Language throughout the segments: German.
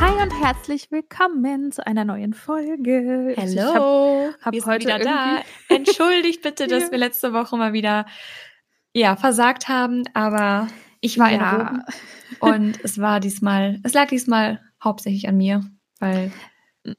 Hi und herzlich willkommen zu einer neuen Folge. Hello, Ich hab, heute wieder da. Entschuldigt bitte, dass Ja. wir letzte Woche mal wieder ja versagt haben, aber ich war in Ja. Rom und es war diesmal, es lag diesmal hauptsächlich an mir, weil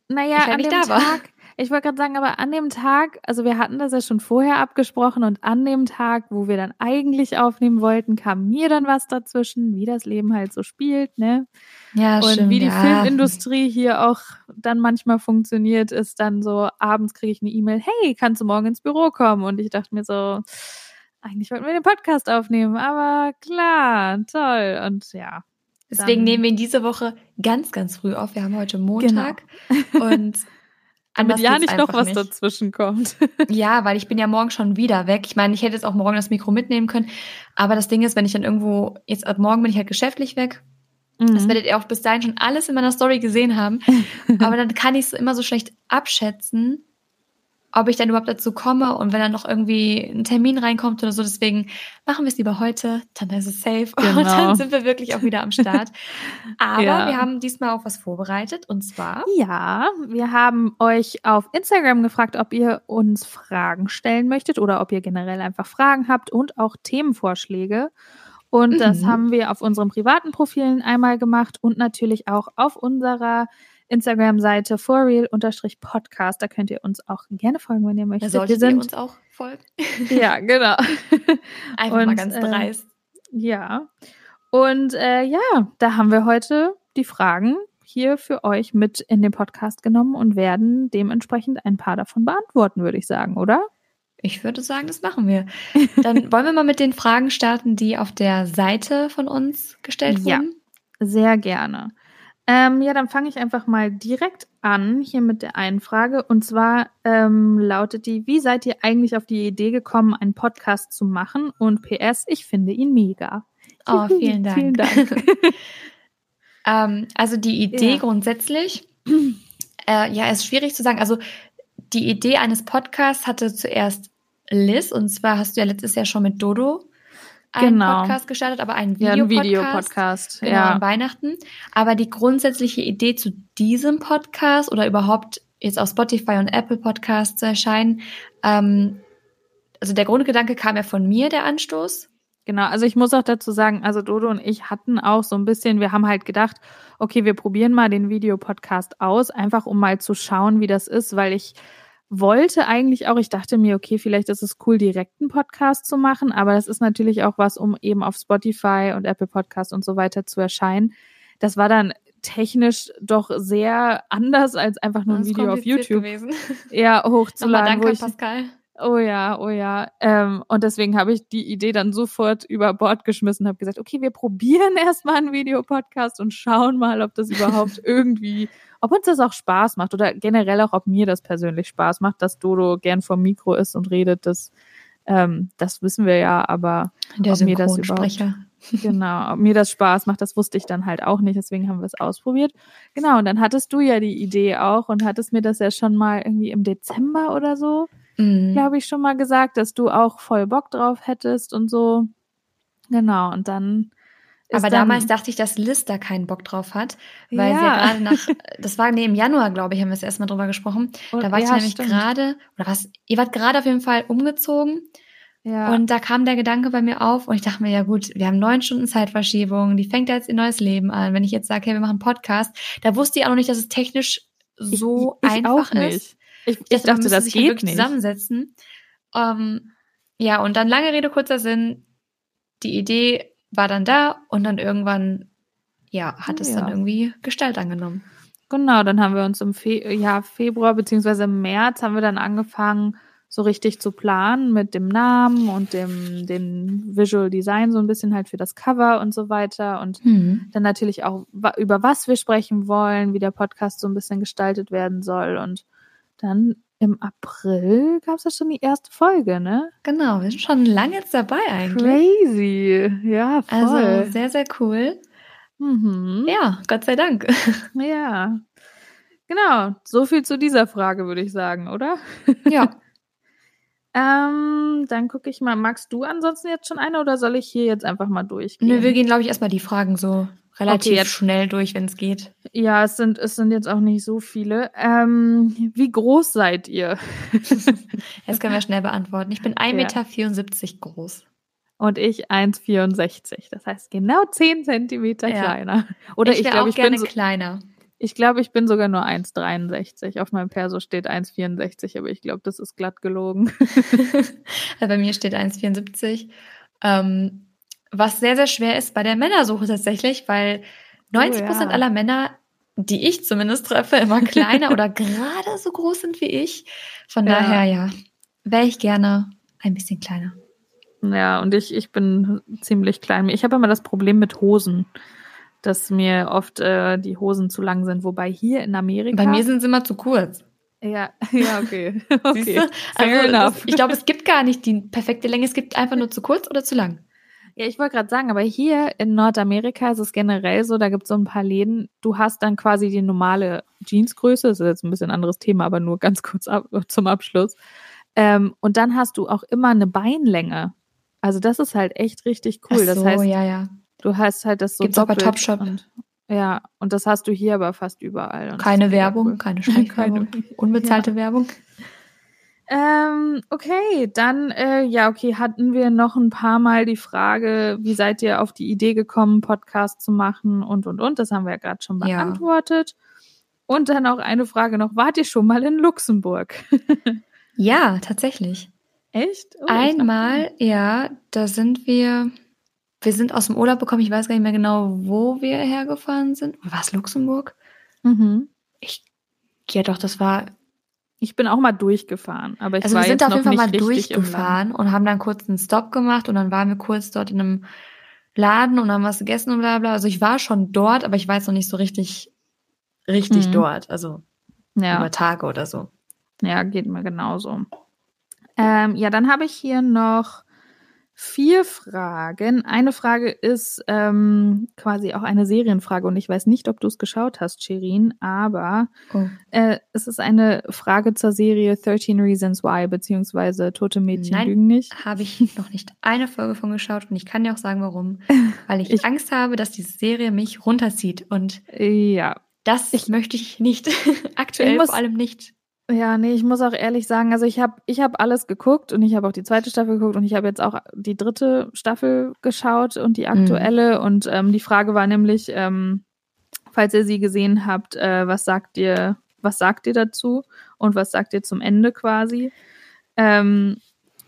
Naja, Ich halt an nicht dem da war. Tag, ich wollte gerade sagen, aber an dem Tag, also wir hatten das ja schon vorher abgesprochen und an dem Tag, wo wir dann eigentlich aufnehmen wollten, kam mir dann was dazwischen, wie das Leben halt so spielt, ne? ja, und wie die Filmindustrie hier auch dann manchmal funktioniert, ist dann so, abends kriege ich eine E-Mail, hey, kannst du morgen ins Büro kommen? Und ich dachte mir so, eigentlich wollten wir den Podcast aufnehmen, aber klar, toll. Und ja. Deswegen nehmen wir ihn diese Woche ganz, ganz früh auf. Wir haben heute Montag und Damit ja nicht noch was nicht. dazwischen kommt. Ja, weil ich bin ja morgen schon wieder weg. Ich meine, ich hätte jetzt auch morgen das Mikro mitnehmen können. Aber das Ding ist, wenn ich dann irgendwo, jetzt ab morgen bin ich halt geschäftlich weg. Das Mhm. werdet ihr auch bis dahin schon alles in meiner Story gesehen haben. Aber dann kann ich es immer so schlecht abschätzen, ob ich dann überhaupt dazu komme und wenn dann noch irgendwie ein Termin reinkommt oder so. Deswegen machen wir es lieber heute, dann ist es safe und Genau. dann sind wir wirklich auch wieder am Start. Aber Ja. wir haben diesmal auch was vorbereitet und zwar Ja, wir haben euch auf Instagram gefragt, ob ihr uns Fragen stellen möchtet oder ob ihr generell einfach Fragen habt und auch Themenvorschläge. Und das Mhm. haben wir auf unseren privaten Profilen einmal gemacht und natürlich auch auf unserer Instagram-Seite forreal-podcast. Da könnt ihr uns auch gerne folgen, wenn ihr da möchtet. solltet wir ihr sind, uns auch folgen. ja, genau. Einfach mal Und, ganz äh, dreist. Ja. Und äh, ja, da haben wir heute die Fragen hier für euch mit in den Podcast genommen und werden dementsprechend ein paar davon beantworten, würde ich sagen, oder? Ich würde sagen, das machen wir. Dann wollen wir mal mit den Fragen starten, die auf der Seite von uns gestellt Ja. wurden. Sehr gerne. Ähm, ja, dann fange ich einfach mal direkt an hier mit der einen Frage. Und zwar ähm, lautet die, wie seid ihr eigentlich auf die Idee gekommen, einen Podcast zu machen? Und PS, ich finde ihn mega. Oh, vielen Dank. Vielen Dank. Ähm, also die Idee Ja. grundsätzlich, äh, ja, ist schwierig zu sagen. Also die Idee eines Podcasts hatte zuerst Liz und zwar hast du ja letztes Jahr schon mit Dodo einen Genau. Podcast gestartet, aber einen ja, Videopodcast. Genau, ja. an Weihnachten. Aber die grundsätzliche Idee zu diesem Podcast oder überhaupt jetzt auf Spotify und Apple Podcasts zu erscheinen, ähm, also der Grundgedanke kam ja von mir, der Anstoß. Genau, also ich muss auch dazu sagen, also Dodo und ich hatten auch so ein bisschen, wir haben halt gedacht, okay, wir probieren mal den Videopodcast aus, einfach um mal zu schauen, wie das ist, weil ich wollte eigentlich auch, ich dachte mir, okay, vielleicht ist es cool, direkt einen Podcast zu machen, aber das ist natürlich auch was, um eben auf Spotify und Apple Podcast und so weiter zu erscheinen. Das war dann technisch doch sehr anders als einfach nur ein Video auf YouTube gewesen. ja, hochzuladen, danke, ich Pascal. Oh ja, oh ja. Ähm, und deswegen habe ich die Idee dann sofort über Bord geschmissen, habe gesagt, okay, wir probieren erstmal einen Videopodcast und schauen mal, ob das überhaupt irgendwie, ob uns das auch Spaß macht oder generell auch, ob mir das persönlich Spaß macht, dass Dodo gern vom Mikro ist und redet. Das, ähm, das wissen wir ja, aber Der ob mir das Synchronsprecher. genau, ob mir das Spaß macht, das wusste ich dann halt auch nicht, deswegen haben wir es ausprobiert. Genau, und dann hattest du ja die Idee auch und hattest mir das ja schon mal irgendwie im Dezember oder so Mhm. glaube ich, schon mal gesagt, dass du auch voll Bock drauf hättest und so. Genau, und dann. Aber dann, damals dachte ich, dass Liz da keinen Bock drauf hat, weil sie Ja. ja gerade nach, das war nee, im Januar, glaube ich, haben wir es erstmal drüber gesprochen. und- Da war ich ja, nämlich stimmt. gerade, oder was, ihr wart gerade auf jeden Fall umgezogen Ja, und da kam der Gedanke bei mir auf und ich dachte mir, ja gut, wir haben neun Stunden Zeitverschiebung, die fängt ja jetzt ihr neues Leben an. Wenn ich jetzt sage, hey, wir machen einen Podcast, da wusste ich auch noch nicht, dass es technisch so ich, ich einfach auch nicht. ist. Ich, ich, dachte, dachte, das sich geht nicht. zusammensetzen. Ähm, ja, und dann lange Rede, kurzer Sinn. Die Idee war dann da und dann irgendwann, ja, hat es Ja. dann irgendwie Gestalt angenommen. Genau, dann haben wir uns im Fe ja, Februar im März haben wir dann angefangen, so richtig zu planen mit dem Namen und dem, dem Visual Design so ein bisschen halt für das Cover und so weiter und dann natürlich auch, über was wir sprechen wollen, wie der Podcast so ein bisschen gestaltet werden soll. Und dann im April gab es ja schon die erste Folge, ne? Genau, wir sind schon lange jetzt dabei eigentlich. Crazy. Ja, voll. Also sehr, sehr cool. mhm. Ja, Gott sei Dank. ja. Genau, so viel zu dieser Frage, würde ich sagen, oder? ja. Ähm, dann gucke ich mal, magst du ansonsten jetzt schon eine oder soll ich hier jetzt einfach mal durchgehen? Nö, wir gehen, glaube ich, erstmal die Fragen so relativ Okay, jetzt- schnell durch, wenn es geht. Ja, es sind, es sind jetzt auch nicht so viele. Ähm, wie groß seid ihr? Das können wir schnell beantworten. Ich bin 1,74 Meter groß. Und ich 1,64. Das heißt genau 10 Zentimeter Ja. kleiner. Oder ich, wär glaube, auch ich gerne bin so, kleiner. ich glaube, ich bin sogar nur 1,63. Auf meinem Perso steht 1,64, aber ich glaube, das ist glatt gelogen. Also bei mir steht 1,74. Ähm, was sehr, sehr schwer ist bei der Männersuche tatsächlich, weil 90 Prozent ja. aller Männer, die ich zumindest treffe, immer kleiner oder gerade so groß sind wie ich. Von Ja. daher, ja, wäre ich gerne ein bisschen kleiner. Ja, und ich, ich bin ziemlich klein. Ich habe immer das Problem mit Hosen, dass mir oft äh, die Hosen zu lang sind. Wobei hier in Amerika. Bei mir sind sie immer zu kurz. ja, ja, okay. Okay. Fair Also, enough. das, ich glaube, es gibt gar nicht die perfekte Länge. Es gibt einfach nur zu kurz oder zu lang. Ja, ich wollte gerade sagen, aber hier in Nordamerika ist es generell so, da gibt es so ein paar Läden, du hast dann quasi die normale Jeansgröße, das ist jetzt ein bisschen anderes Thema, aber nur ganz kurz ab, zum Abschluss. Ähm, und dann hast du auch immer eine Beinlänge. Also das ist halt echt richtig cool. Ach das so, heißt, ja, ja. du hast halt das so Gibt's auch bei doppelt Topshop. Und, ja, und das hast du hier aber fast überall. Und Keine Werbung, cool. keine Schleichwerbung, unbezahlte Werbung. Ähm, okay, dann, äh, ja, okay, hatten wir noch ein paar Mal die Frage, wie seid ihr auf die Idee gekommen, Podcast zu machen und, und, und. Das haben wir ja gerade schon Ja. beantwortet. Und dann auch eine Frage noch, wart ihr schon mal in Luxemburg? Ja, tatsächlich. Echt? Oh, Einmal, ja, da sind wir, wir sind aus dem Urlaub bekommen, ich weiß gar nicht mehr genau, wo wir hergefahren sind. War es Luxemburg? Mhm. Ich, ja doch, das war, Ich bin auch mal durchgefahren, aber ich also war wir sind auf jeden Fall mal durchgefahren und haben dann kurz einen Stop gemacht und dann waren wir kurz dort in einem Laden und haben was gegessen und bla bla. Also ich war schon dort, aber ich war jetzt noch nicht so richtig, richtig Mhm. dort, also Ja. über Tage oder so. Ja, geht mir genauso. Ähm, ja, dann habe ich hier noch vier Fragen. Eine Frage ist ähm, quasi auch eine Serienfrage und ich weiß nicht, ob du es geschaut hast, Shirin, aber Oh. äh, es ist eine Frage zur Serie 13 Reasons Why, beziehungsweise Tote Mädchen Nein. lügen nicht. habe ich noch nicht eine Folge von geschaut und ich kann dir auch sagen, warum. Weil ich, Ich- Angst habe, dass diese Serie mich runterzieht und Ja. das Ich- möchte ich nicht. Aktuell Ich muss- vor allem nicht. Ja, nee, ich muss auch ehrlich sagen, also ich habe ich hab alles geguckt und ich habe auch die zweite Staffel geguckt und ich habe jetzt auch die dritte Staffel geschaut und die aktuelle. Und ähm, die Frage war nämlich, ähm, falls ihr sie gesehen habt, äh, was sagt ihr, was sagt ihr dazu und was sagt ihr zum Ende quasi? Ähm,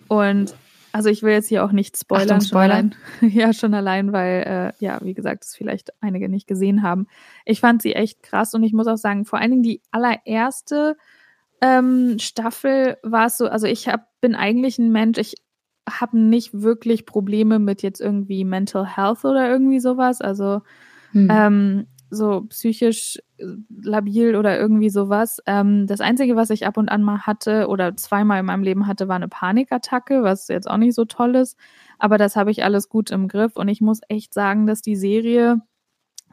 und also ich will jetzt hier auch nicht spoilern. Achtung, schon Spoiler. allein, ja, schon allein, weil, äh, ja, wie gesagt, es vielleicht einige nicht gesehen haben. Ich fand sie echt krass und ich muss auch sagen, vor allen Dingen die allererste ähm, Staffel war es so, also ich hab, bin eigentlich ein Mensch, ich habe nicht wirklich Probleme mit jetzt irgendwie Mental Health oder irgendwie sowas, also Hm. ähm, so psychisch äh, labil oder irgendwie sowas. Ähm, das Einzige, was ich ab und an mal hatte oder zweimal in meinem Leben hatte, war eine Panikattacke, was jetzt auch nicht so toll ist. Aber das habe ich alles gut im Griff und ich muss echt sagen, dass die Serie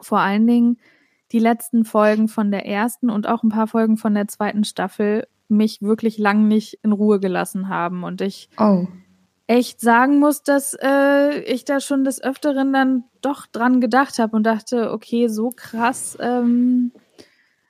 vor allen Dingen die letzten Folgen von der ersten und auch ein paar Folgen von der zweiten Staffel mich wirklich lang nicht in Ruhe gelassen haben und ich oh. echt sagen muss, dass äh, ich da schon des Öfteren dann doch dran gedacht habe und dachte, okay, so krass. Ähm,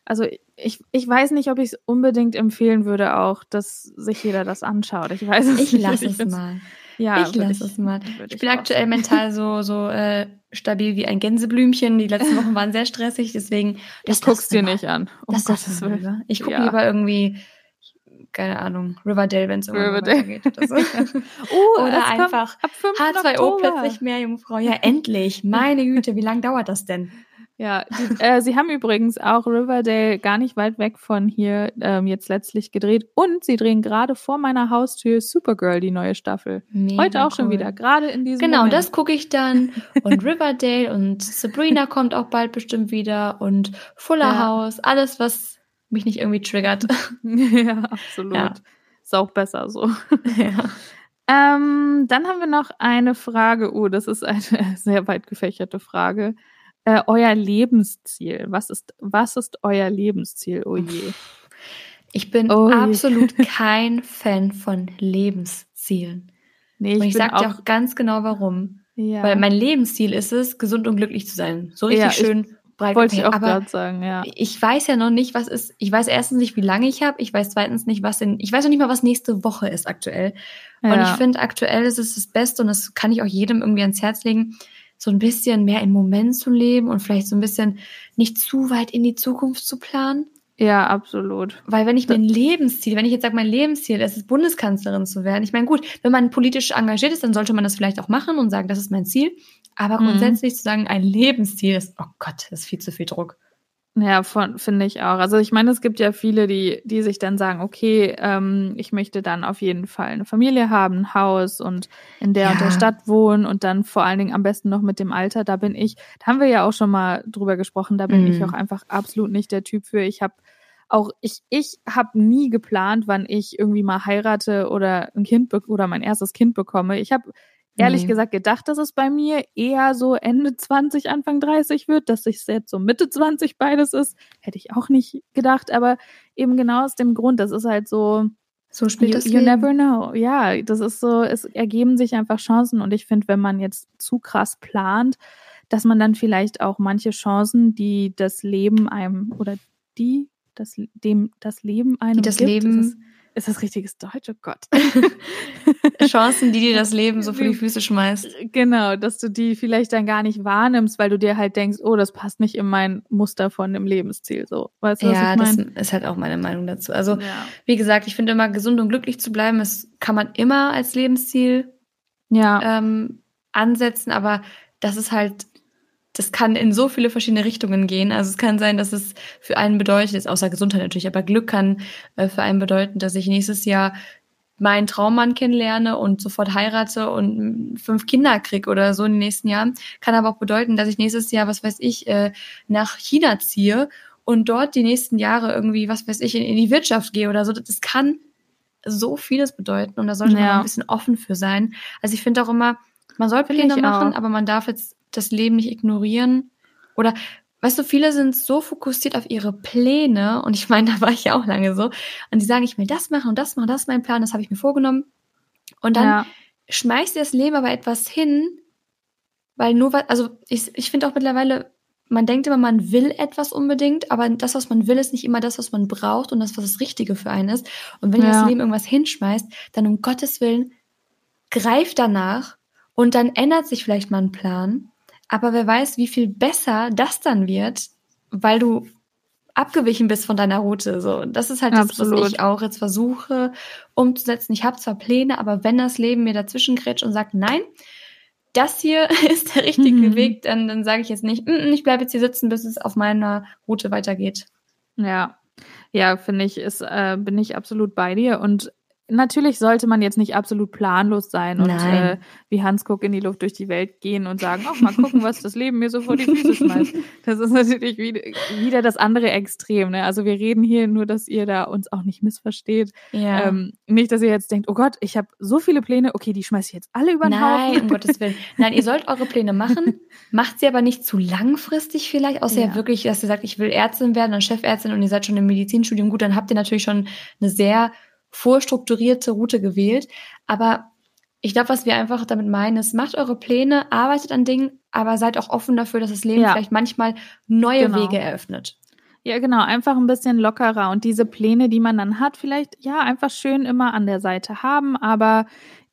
also ich, ich weiß nicht, ob ich es unbedingt empfehlen würde, auch, dass sich jeder das anschaut. Ich weiß es Ich nicht. lasse es mal. Ja, ich lasse es mal. würd Ich bin aktuell sagen. mental so, so äh, stabil wie ein Gänseblümchen. Die letzten Wochen waren sehr stressig, deswegen. Du das guckst dir nicht an. Um Das Gottes Willen. Ich gucke Ja. lieber irgendwie, keine Ahnung, Riverdale, wenn es mal Riverdale. weitergeht oder so. Oh, Oder einfach ab 5. H2O Oktober. plötzlich mehr Jungfrau. Ja, endlich. Meine Güte, wie lange dauert das denn? Ja, die, äh, sie haben übrigens auch Riverdale gar nicht weit weg von hier ähm, jetzt letztlich gedreht und sie drehen gerade vor meiner Haustür Supergirl, die neue Staffel. Mega Heute auch schon cool. wieder, gerade in diesem Genau, Moment. das gucke ich dann. Und Riverdale und Sabrina kommt auch bald bestimmt wieder. Und Fuller Ja. House. Alles, was mich nicht irgendwie triggert. ja, absolut. Ja. Ist auch besser so. ja. Ähm, dann haben wir noch eine Frage. Oh, das ist eine sehr weit gefächerte Frage. Äh, euer Lebensziel. Was ist, was ist euer Lebensziel? Oh je. Ich bin Oh je. absolut kein Fan von Lebenszielen. Nee, Und ich bin sag dir auch ganz genau warum. ja, Weil mein Lebensziel ist es, gesund und glücklich zu sein. So richtig Ja, ich- schön breit wollte ich auch gerade sagen, ja. ich weiß ja noch nicht, was ist. Ich weiß erstens nicht, wie lange ich habe. Ich weiß zweitens nicht, was denn. Ich weiß noch nicht mal, was nächste Woche ist aktuell. Und ja. ich finde, aktuell ist es das Beste und das kann ich auch jedem irgendwie ans Herz legen, so ein bisschen mehr im Moment zu leben und vielleicht so ein bisschen nicht zu weit in die Zukunft zu planen. ja, absolut. Weil wenn ich mir ein Lebensziel, wenn ich jetzt sage, mein Lebensziel ist es, Bundeskanzlerin zu werden, ich meine, gut, wenn man politisch engagiert ist, dann sollte man das vielleicht auch machen und sagen, das ist mein Ziel. Aber Mhm. grundsätzlich zu sagen, ein Lebensziel ist, oh Gott, das ist viel zu viel Druck. Ja, von- finde ich auch. Also ich meine, es gibt ja viele, die, die sich dann sagen, okay, ähm, ich möchte dann auf jeden Fall eine Familie haben, ein Haus und in der und der Ja. Stadt wohnen und dann vor allen Dingen am besten noch mit dem Alter. Da bin ich, da haben wir ja auch schon mal drüber gesprochen, da bin Mhm. ich auch einfach absolut nicht der Typ für. Ich habe auch, ich, ich habe nie geplant, wann ich irgendwie mal heirate oder ein Kind oder mein erstes Kind bekomme. Ich habe ehrlich Nee. gesagt gedacht, dass es bei mir eher so Ende 20, Anfang 30 wird, dass es jetzt so Mitte 20 beides ist. Hätte ich auch nicht gedacht, aber eben genau aus dem Grund, das ist halt so, So spielt you, das you Leben. never know. Ja, das ist so, es ergeben sich einfach Chancen und ich finde, wenn man jetzt zu krass plant, dass man dann vielleicht auch manche Chancen, die das Leben einem oder die das dem das Leben einem Die das gibt, Leben- ist das, das richtiges Deutsch? Oh Gott. Chancen, die dir das Leben so vor die Füße schmeißt. Genau, dass du die vielleicht dann gar nicht wahrnimmst, weil du dir halt denkst, oh, das passt nicht in mein Muster von dem Lebensziel. So, weißt du, was Ja, ich das meine? ist halt auch meine Meinung dazu. Also, Ja. wie gesagt, ich finde immer, gesund und glücklich zu bleiben, das kann man immer als Lebensziel ja, ähm, ansetzen, aber das ist halt, das kann in so viele verschiedene Richtungen gehen. Also es kann sein, dass es für einen bedeutet, jetzt außer Gesundheit natürlich, aber Glück kann äh, für einen bedeuten, dass ich nächstes Jahr meinen Traummann kennenlerne und sofort heirate und fünf Kinder krieg oder so in den nächsten Jahren. Kann aber auch bedeuten, dass ich nächstes Jahr, was weiß ich, äh, nach China ziehe und dort die nächsten Jahre irgendwie, was weiß ich, in, in die Wirtschaft gehe oder so. Das kann so vieles bedeuten das Leben nicht ignorieren. Oder, weißt du, viele sind so fokussiert auf ihre Pläne und ich meine, da war ich ja auch lange so. Und die sagen, ich will das machen und das machen, das ist mein Plan, das habe ich mir vorgenommen. Und dann ja, schmeißt dir das Leben aber etwas hin, weil nur weil, also ich, ich finde auch mittlerweile, man denkt immer, man will etwas unbedingt, aber das, was man will, ist nicht immer das, was man braucht und das, was das Richtige für einen ist. Und wenn Ja. das Leben irgendwas hinschmeißt, dann um Gottes Willen, greif danach und dann ändert sich vielleicht mal ein Plan. Aber wer weiß, wie viel besser das dann wird, weil du abgewichen bist von deiner Route. So, Und das ist halt das, was Absolut. ich auch jetzt versuche umzusetzen. Ich habe zwar Pläne, aber wenn das Leben mir dazwischen grätscht und sagt, nein, das hier ist der richtige Mhm. Weg, dann, dann sage ich jetzt nicht, "Mm, mm, ich bleibe jetzt hier sitzen, bis es auf meiner Route weitergeht. ja. Ja, finde ich, ist, äh, bin ich absolut bei dir. Und natürlich sollte man jetzt nicht absolut planlos sein und äh, wie Hans Kuck in die Luft durch die Welt gehen und sagen, ach, mal gucken, was das Leben mir so vor die Füße schmeißt. Das ist natürlich wieder, wieder das andere Extrem. Ne? Also wir reden hier nur, dass ihr da uns auch nicht missversteht. Ja. Ähm, nicht, dass ihr jetzt denkt, oh Gott, ich habe so viele Pläne, okay, die schmeiße ich jetzt alle über den Nein, Haufen. um Gottes Willen. Nein, ihr sollt eure Pläne machen. Macht sie aber nicht zu langfristig vielleicht, außer Ja. ihr wirklich, dass ihr sagt, ich will Ärztin werden, dann Chefärztin und ihr seid schon im Medizinstudium. Gut, dann habt ihr natürlich schon eine sehr vorstrukturierte Route gewählt. Aber ich glaube, was wir einfach damit meinen, ist, macht eure Pläne, arbeitet an Dingen, aber seid auch offen dafür, dass das Leben Ja. vielleicht manchmal neue Genau. Wege eröffnet. Ja, genau, einfach ein bisschen lockerer und diese Pläne, die man dann hat, vielleicht ja einfach schön immer an der Seite haben, aber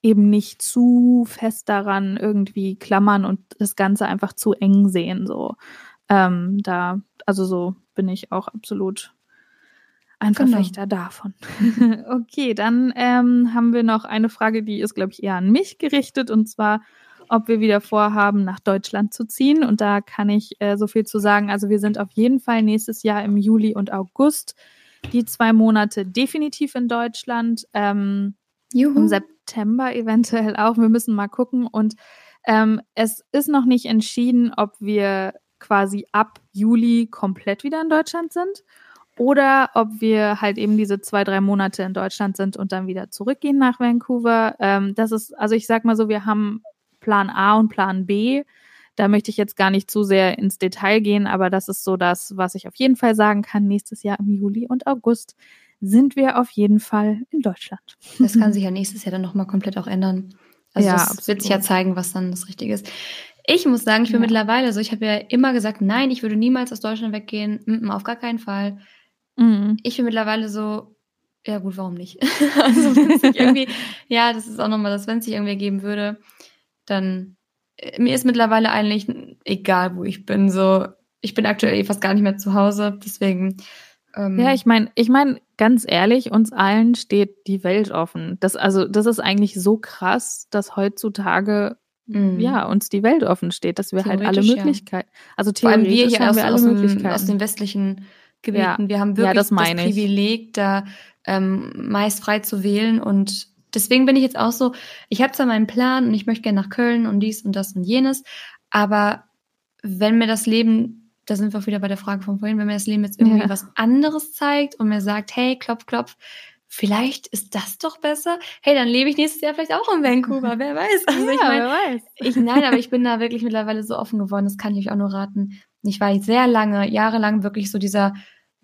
eben nicht zu fest daran irgendwie klammern und das Ganze einfach zu eng sehen. So, ähm, da, also so bin ich auch absolut ein Genau. Verfechter davon. okay, dann ähm, haben wir noch eine Frage, die ist, glaube ich, eher an mich gerichtet und zwar, ob wir wieder vorhaben, nach Deutschland zu ziehen. Und da kann ich äh, so viel zu sagen. Also wir sind auf jeden Fall nächstes Jahr im Juli und August die zwei Monate definitiv in Deutschland. Ähm, Juhu. im September eventuell auch. Wir müssen mal gucken. Und ähm, es ist noch nicht entschieden, ob wir quasi ab Juli komplett wieder in Deutschland sind oder ob wir halt eben diese zwei, drei Monate in Deutschland sind und dann wieder zurückgehen nach Vancouver. Ähm, das ist, also ich sag mal so, wir haben Plan A und Plan B. Da möchte ich jetzt gar nicht zu sehr ins Detail gehen, aber das ist so das, was ich auf jeden Fall sagen kann. Nächstes Jahr im Juli und August sind wir auf jeden Fall in Deutschland. Das kann sich ja nächstes Jahr dann nochmal komplett auch ändern. Also Ja, das absolut. wird sich ja zeigen, was dann das Richtige ist. Ich muss sagen, ich bin Ja. mittlerweile so, ich habe ja immer gesagt, nein, ich würde niemals aus Deutschland weggehen. Auf gar keinen Fall. Mhm. Ich bin mittlerweile so, ja gut, warum nicht? also wenn es sich irgendwie, ja, das ist auch nochmal das, wenn es sich irgendwie ergeben würde, dann äh, mir ist mittlerweile eigentlich egal, wo ich bin. So, ich bin aktuell eh fast gar nicht mehr zu Hause, deswegen. Ähm, Ja, ich meine, ich meine, ganz ehrlich, uns allen steht die Welt offen. Das, also, das ist eigentlich so krass, dass heutzutage mm. ja uns die Welt offen steht, dass wir halt alle Theoretisch, ja. Möglichkeiten, also Vor allem theoretisch wir hier haben aus, wir alle aus, dem, Möglichkeiten. aus den westlichen Gebieten. Ja. Wir haben Ja, wirklich das das, ich. Privileg, da ähm, meist frei zu wählen. Und deswegen bin ich jetzt auch so, ich habe zwar meinen Plan und ich möchte gerne nach Köln und dies und das und jenes, aber wenn mir das Leben, da sind wir auch wieder bei der Frage von vorhin, wenn mir das Leben jetzt irgendwie Ja. was anderes zeigt und mir sagt, hey, klopf, klopf, vielleicht ist das doch besser, hey, dann lebe ich nächstes Jahr vielleicht auch in Vancouver, wer weiß. Also ja, ich meine, wer weiß. ich, nein, aber ich bin da wirklich mittlerweile so offen geworden, das kann ich euch auch nur raten. Ich war sehr lange, jahrelang wirklich so dieser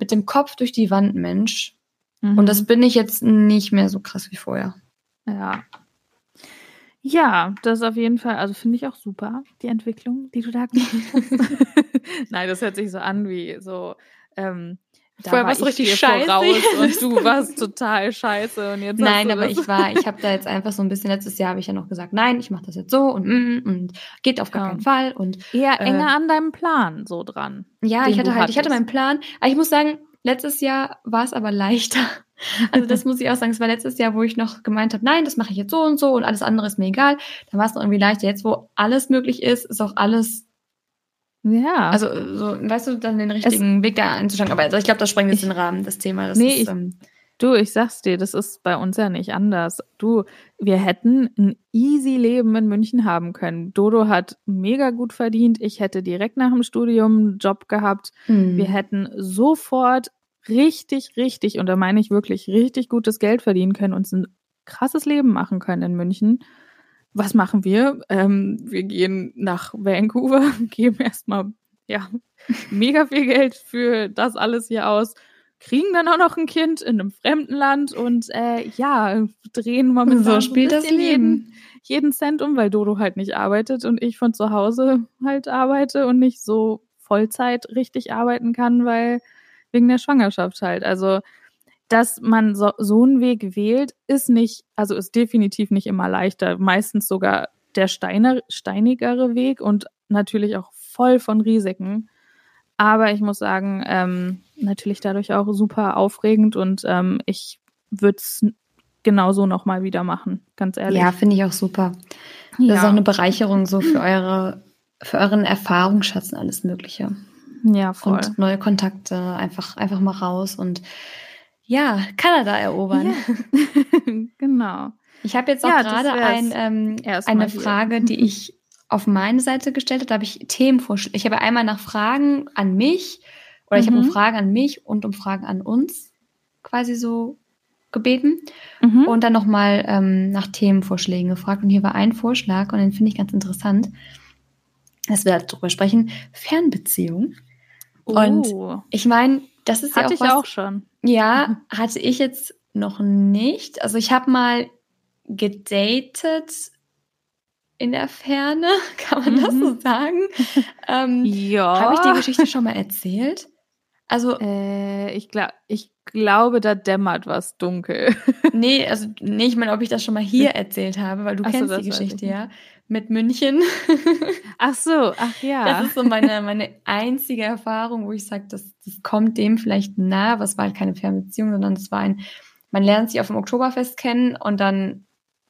mit dem Kopf durch die Wand Mensch. Mhm. Und das bin ich jetzt nicht mehr so krass wie vorher. Ja. Ja, das ist auf jeden Fall, also finde ich auch super, die Entwicklung, die du da gemacht hast. Nein, das hört sich so an wie so, ähm, da Vorher war warst ich richtig scheiße. voraus und du warst total scheiße und jetzt Nein, aber das. ich war, ich habe da jetzt einfach so ein bisschen, letztes Jahr habe ich ja noch gesagt, nein, ich mache das jetzt so und mm, und geht auf gar Ja. keinen Fall. Und eher äh, enger an deinem Plan so dran. ja, ich hatte halt, ich hatte hattest. meinen Plan. Aber ich muss sagen, letztes Jahr war es aber leichter. Also das muss ich auch sagen, es war letztes Jahr, wo ich noch gemeint habe, nein, das mache ich jetzt so und so und alles andere ist mir egal. Dann war es noch irgendwie leichter. Jetzt, wo alles möglich ist, ist auch alles Ja. Also, so, weißt du, dann den richtigen Weg da einzuschlagen. Aber also ich glaube, das sprengt jetzt Ich- den Rahmen, das Thema. Das Nee, ist, ich- ähm, Du, ich sag's dir, das ist bei uns ja nicht anders. Du, wir hätten ein easy Leben in München haben können. Dodo hat mega gut verdient. Ich hätte direkt nach dem Studium einen Job gehabt. hm. Wir hätten sofort richtig, richtig, und da meine ich wirklich richtig gutes Geld verdienen können, uns ein krasses Leben machen können in München. Was machen wir? Ähm, wir gehen nach Vancouver, geben erstmal ja, mega viel Geld für das alles hier aus, kriegen dann auch noch ein Kind in einem fremden Land und äh, ja, drehen momentan so spielt das bisschen jeden, Leben. jeden Cent um, weil Dodo halt nicht arbeitet und ich von zu Hause halt arbeite und nicht so Vollzeit richtig arbeiten kann, weil wegen der Schwangerschaft halt. Also, dass man so, so einen Weg wählt, ist nicht, also ist definitiv nicht immer leichter. Meistens sogar der steiner, steinigere Weg und natürlich auch voll von Risiken. Aber ich muss sagen, ähm, natürlich dadurch auch super aufregend und ähm, ich würde es genauso nochmal wieder machen, ganz ehrlich. Ja, finde ich auch super. Das ist auch eine Bereicherung so für eure, für euren Erfahrungsschatz und alles Mögliche. ja, voll. Und neue Kontakte, einfach, einfach mal raus und ja, Kanada erobern. Ja. genau. Ich habe jetzt auch Ja, gerade ein, ähm, eine. Frage, die ich auf meine Seite gestellt habe. Da habe ich Themenvorschläge. Ich habe einmal nach Fragen an mich oder ich habe um Mhm. Fragen an mich und um Fragen an uns quasi so gebeten Mhm. und dann nochmal ähm, nach Themenvorschlägen gefragt. Und hier war ein Vorschlag und den finde ich ganz interessant, dass wir darüber sprechen. Fernbeziehung. und oh, Ich meine, das ist ja hatte auch ich was, auch schon. Ja, hatte ich jetzt noch nicht. Also ich habe mal gedatet in der Ferne, kann man das so Mhm. sagen? ähm, Ja. habe ich die Geschichte schon mal erzählt? Also, Äh, ich, glaub, ich glaube, da dämmert was dunkel. nee, also nee, ich meine, ob ich das schon mal hier erzählt habe, weil du Ach so, kennst das die Geschichte ich ja mit München. Ach so, ach ja. Das ist so meine, meine einzige Erfahrung, wo ich sage, das, das kommt dem vielleicht nah, aber es war halt keine Fernbeziehung, sondern es war ein, man lernt sich auf dem Oktoberfest kennen und dann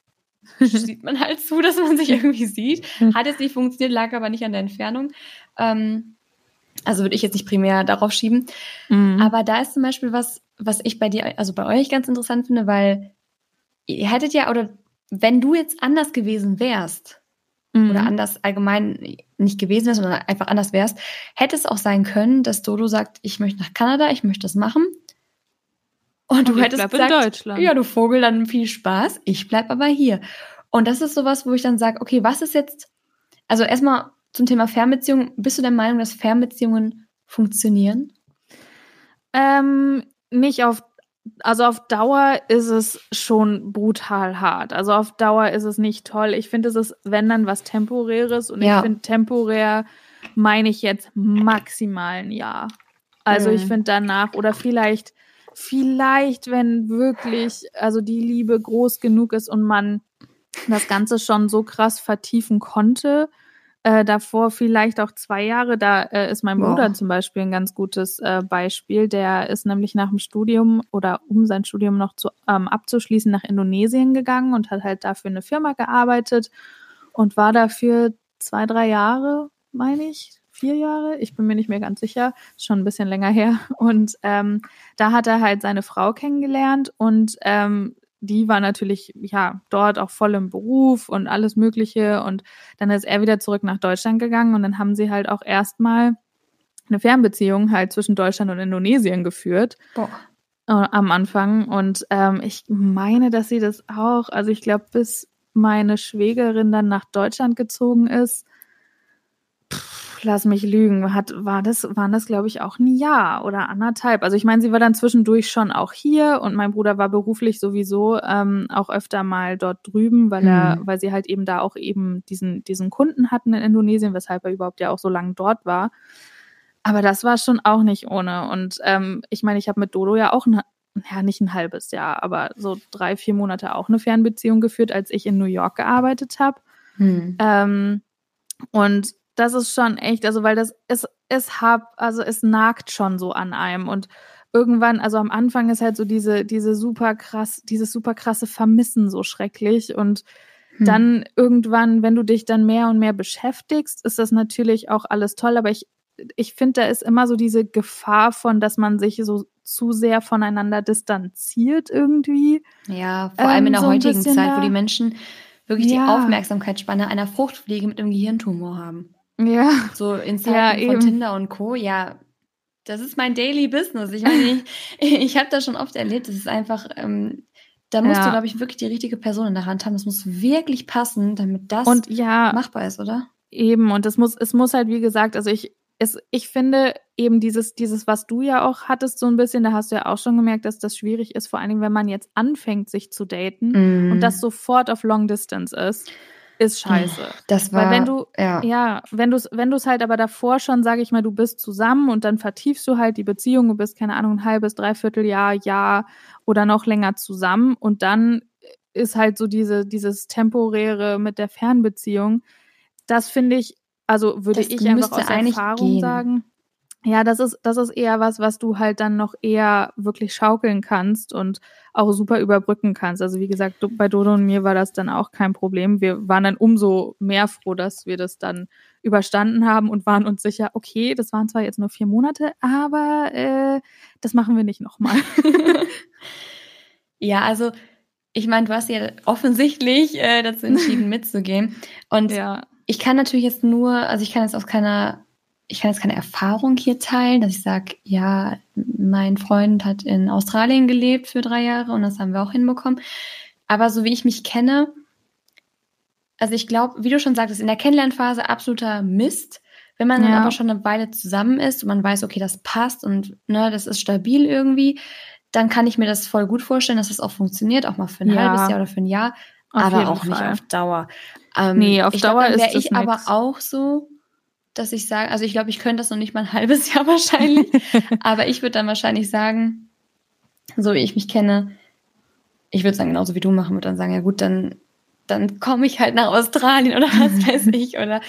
sieht man halt zu, dass man sich irgendwie sieht. Hat jetzt nicht funktioniert, lag aber nicht an der Entfernung. Ähm, also würde ich jetzt nicht primär darauf schieben. Mhm. Aber da ist zum Beispiel was, was ich bei dir, also bei euch ganz interessant finde, weil ihr hättet ja, oder wenn du jetzt anders gewesen wärst, Mhm. oder anders allgemein nicht gewesen wärst, sondern einfach anders wärst, hätte es auch sein können, dass Dodo sagt, ich möchte nach Kanada, ich möchte das machen. Und du Und ich hättest gesagt, Deutschland. ja, du Vogel, dann viel Spaß, ich bleib aber hier. Und das ist sowas, wo ich dann sage, okay, was ist jetzt, also erstmal zum Thema Fernbeziehungen, bist du der Meinung, dass Fernbeziehungen funktionieren? Ähm, nicht auf also auf Dauer ist es schon brutal hart. Also auf Dauer ist es nicht toll. Ich finde, es ist, wenn dann was Temporäres und ja. ich finde temporär meine ich jetzt maximal ein Jahr. Also mhm. ich finde danach oder vielleicht, vielleicht, wenn wirklich, also die Liebe groß genug ist und man das Ganze schon so krass vertiefen konnte, äh, davor vielleicht auch zwei Jahre. Da äh, ist mein Bruder Boah. zum Beispiel ein ganz gutes äh, Beispiel. Der ist nämlich nach dem Studium oder um sein Studium noch zu, ähm, abzuschließen nach Indonesien gegangen und hat halt dafür eine Firma gearbeitet und war dafür zwei, drei Jahre, meine ich, vier Jahre, ich bin mir nicht mehr ganz sicher, schon ein bisschen länger her. Und ähm, da hat er halt seine Frau kennengelernt und ähm, die war natürlich ja dort auch voll im Beruf und alles Mögliche. Und dann ist er wieder zurück nach Deutschland gegangen und dann haben sie halt auch erstmal eine Fernbeziehung halt zwischen Deutschland und Indonesien geführt. Boah. Äh, am Anfang. Und ähm, ich meine, dass sie das auch, also ich glaube, bis meine Schwägerin dann nach Deutschland gezogen ist, lass mich lügen, hat, war das, waren das, glaube ich, auch ein Jahr oder anderthalb. Also ich meine, sie war dann zwischendurch schon auch hier und mein Bruder war beruflich sowieso ähm, auch öfter mal dort drüben, weil er, mhm. weil sie halt eben da auch eben diesen, diesen Kunden hatten in Indonesien, weshalb er überhaupt ja auch so lange dort war. Aber das war schon auch nicht ohne. Und ähm, ich meine, ich habe mit Dodo ja auch ein, ja, nicht ein halbes Jahr, aber so drei, vier Monate auch eine Fernbeziehung geführt, als ich in New York gearbeitet habe. Mhm. Ähm, und das ist schon echt, also weil das ist, es hab, also es nagt schon so an einem und irgendwann, also am Anfang ist halt so diese, diese super krass, dieses super krasse Vermissen so schrecklich und hm. dann irgendwann, wenn du dich dann mehr und mehr beschäftigst, ist das natürlich auch alles toll, aber ich, ich finde, da ist immer so diese Gefahr von, dass man sich so zu sehr voneinander distanziert irgendwie. Ja, vor allem ähm, in der so heutigen Zeit, wo die Menschen wirklich ja. die Aufmerksamkeitsspanne einer Fruchtfliege mit einem Gehirntumor haben. Ja. So Instagram ja, von. Tinder und Co. Ja, das ist mein Daily Business. Ich meine, ich, ich habe das schon oft erlebt. Das ist einfach, ähm, da musst ja. du, glaube ich, wirklich die richtige Person in der Hand haben. Das muss wirklich passen, damit das und ja, machbar ist, oder? Eben, und es muss, es muss halt, wie gesagt, also ich, es, ich finde eben dieses, dieses, was du ja auch hattest, so ein bisschen, da hast du ja auch schon gemerkt, dass das schwierig ist, vor allen Dingen, wenn man jetzt anfängt, sich zu daten mm. und das sofort auf Long Distance ist ist scheiße. Das war, Weil wenn du, ja, ja wenn du es wenn du's halt aber davor schon, sage ich mal, du bist zusammen und dann vertiefst du halt die Beziehung, du bist, keine Ahnung, ein halbes, dreiviertel Jahr, Jahr oder noch länger zusammen und dann ist halt so diese, dieses temporäre mit der Fernbeziehung. Das finde ich, also würde das ich einfach aus Erfahrung sagen, ja, das ist, das ist eher was, was du halt dann noch eher wirklich schaukeln kannst und auch super überbrücken kannst. Also wie gesagt, bei Dodo und mir war das dann auch kein Problem. Wir waren dann umso mehr froh, dass wir das dann überstanden haben und waren uns sicher, okay, das waren zwar jetzt nur vier Monate, aber äh, das machen wir nicht nochmal. ja, also ich meine, du hast ja offensichtlich äh, dazu entschieden, mitzugehen. Und ja. ich kann natürlich jetzt nur, also ich kann jetzt aus keiner ich kann jetzt keine Erfahrung hier teilen, dass ich sage, ja, mein Freund hat in Australien gelebt für drei Jahre und das haben wir auch hinbekommen. Aber so wie ich mich kenne, also ich glaube, wie du schon sagtest, in der Kennenlernphase absoluter Mist. Wenn man ja. dann aber schon eine Weile zusammen ist und man weiß, okay, das passt und ne, das ist stabil irgendwie, dann kann ich mir das voll gut vorstellen, dass das auch funktioniert, auch mal für ein ja. halbes Jahr oder für ein Jahr, auf aber auch Fall. nicht auf Dauer. Ähm, nee, auf Dauer glaub, ist ich nix. aber auch so, dass ich sage, also ich glaube, ich könnte das noch nicht mal ein halbes Jahr wahrscheinlich, aber ich würde dann wahrscheinlich sagen, so wie ich mich kenne, ich würde sagen, genauso wie du machen, würde dann sagen, ja gut, dann dann komme ich halt nach Australien oder was weiß ich oder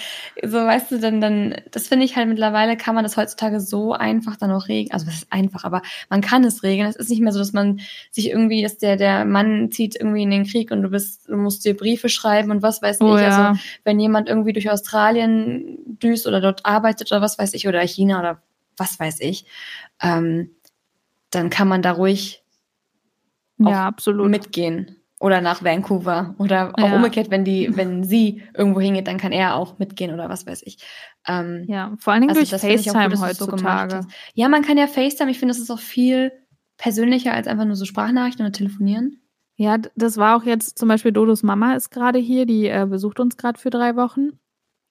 so, weißt du, dann, dann, das finde ich halt mittlerweile kann man das heutzutage so einfach dann auch regeln. Also das ist einfach, aber man kann es regeln. Es ist nicht mehr so, dass man sich irgendwie, dass der, der Mann zieht irgendwie in den Krieg und du bist, du musst dir Briefe schreiben und was weiß oh, ich. Ja. Also wenn jemand irgendwie durch Australien düst oder dort arbeitet oder was weiß ich, oder China oder was weiß ich, ähm, dann kann man da ruhig ja, absolut. mitgehen oder nach Vancouver oder auch ja. umgekehrt, wenn die, wenn sie irgendwo hingeht, dann kann er auch mitgehen oder was weiß ich. Ähm, ja, vor allen Dingen also durch FaceTime gut, heutzutage. So ja, man kann ja FaceTime. Ich finde, das ist auch viel persönlicher als einfach nur so Sprachnachrichten oder telefonieren. Ja, das war auch jetzt zum Beispiel Dodos Mama ist gerade hier, die äh, besucht uns gerade für drei Wochen.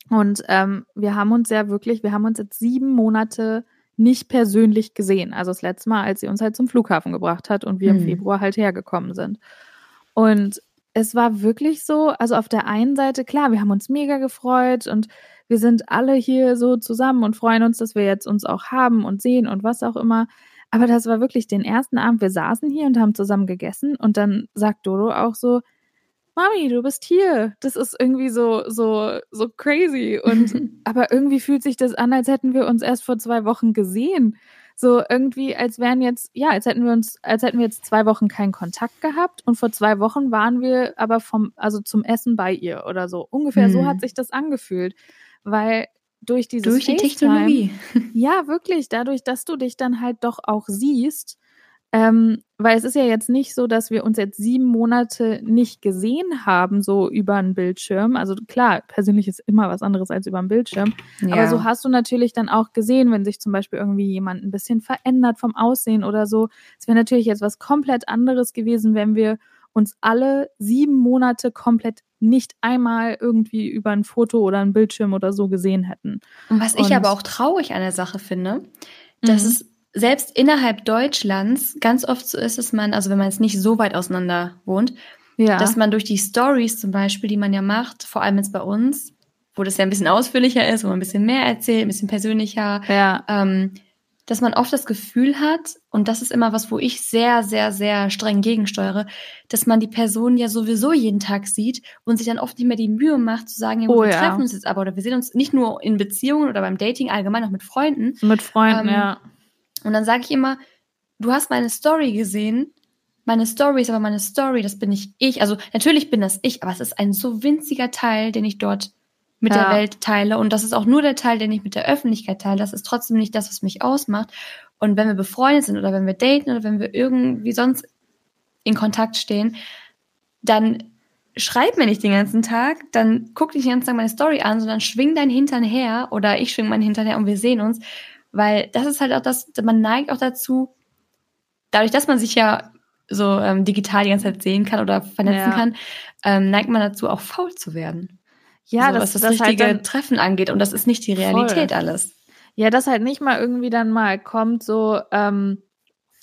Und ähm, wir haben uns ja wirklich, wir haben uns jetzt sieben Monate nicht persönlich gesehen. Also das letzte Mal, als sie uns halt zum Flughafen gebracht hat und wir hm. im Februar halt hergekommen sind. Und es war wirklich so, also auf der einen Seite, klar, wir haben uns mega gefreut und wir sind alle hier so zusammen und freuen uns, dass wir jetzt uns auch haben und sehen und was auch immer. Aber das war wirklich den ersten Abend, wir saßen hier und haben zusammen gegessen und dann sagt Dodo auch so, Mami, du bist hier. Das ist irgendwie so, so, so crazy. Und aber irgendwie fühlt sich das an, als hätten wir uns erst vor zwei Wochen gesehen. So irgendwie, als wären jetzt, ja, als hätten wir uns, als hätten wir jetzt zwei Wochen keinen Kontakt gehabt und vor zwei Wochen waren wir aber vom, also zum Essen bei ihr oder so. Ungefähr hm. so hat sich das angefühlt. Weil durch dieses durch die Technologie. Ja, wirklich, dadurch, dass du dich dann halt doch auch siehst, ähm, weil es ist ja jetzt nicht so, dass wir uns jetzt sieben Monate nicht gesehen haben, so über einen Bildschirm. Also klar, persönlich ist immer was anderes als über einen Bildschirm. Ja. Aber so hast du natürlich dann auch gesehen, wenn sich zum Beispiel irgendwie jemand ein bisschen verändert vom Aussehen oder so. Es wäre natürlich jetzt was komplett anderes gewesen, wenn wir uns alle sieben Monate komplett nicht einmal irgendwie über ein Foto oder ein Bildschirm oder so gesehen hätten. Und was ich aber auch traurig an der Sache finde, dass mhm. es selbst innerhalb Deutschlands ganz oft so ist, dass man, also wenn man jetzt nicht so weit auseinander wohnt, ja. dass man durch die Stories zum Beispiel, die man ja macht, vor allem jetzt bei uns, wo das ja ein bisschen ausführlicher ist, wo man ein bisschen mehr erzählt, ein bisschen persönlicher, ja. ähm, dass man oft das Gefühl hat, und das ist immer was, wo ich sehr, sehr, sehr streng gegensteuere, dass man die Person ja sowieso jeden Tag sieht und sich dann oft nicht mehr die Mühe macht zu sagen, ja, oh, wir ja. treffen uns jetzt aber oder wir sehen uns nicht nur in Beziehungen oder beim Dating allgemein, auch mit Freunden. Mit Freunden, ähm, ja und dann sage ich immer, du hast meine Story gesehen. Meine Story ist aber meine Story, das bin nicht ich. Also natürlich bin das ich, aber es ist ein so winziger Teil, den ich dort mit ja. der Welt teile. Und das ist auch nur der Teil, den ich mit der Öffentlichkeit teile. Das ist trotzdem nicht das, was mich ausmacht. Und wenn wir befreundet sind oder wenn wir daten oder wenn wir irgendwie sonst in Kontakt stehen, dann schreib mir nicht den ganzen Tag, dann guck nicht den ganzen Tag meine Story an, sondern schwing dein Hintern her oder ich schwing meinen Hintern her und wir sehen uns. Weil das ist halt auch das, man neigt auch dazu, dadurch, dass man sich ja so ähm, digital die ganze Zeit sehen kann oder vernetzen ja. kann, ähm, neigt man dazu, auch faul zu werden. Ja, so, das, was das, das halt richtige halt Treffen angeht. Und das ist nicht die Realität voll. alles. Ja, dass halt nicht mal irgendwie dann mal kommt, so, ähm,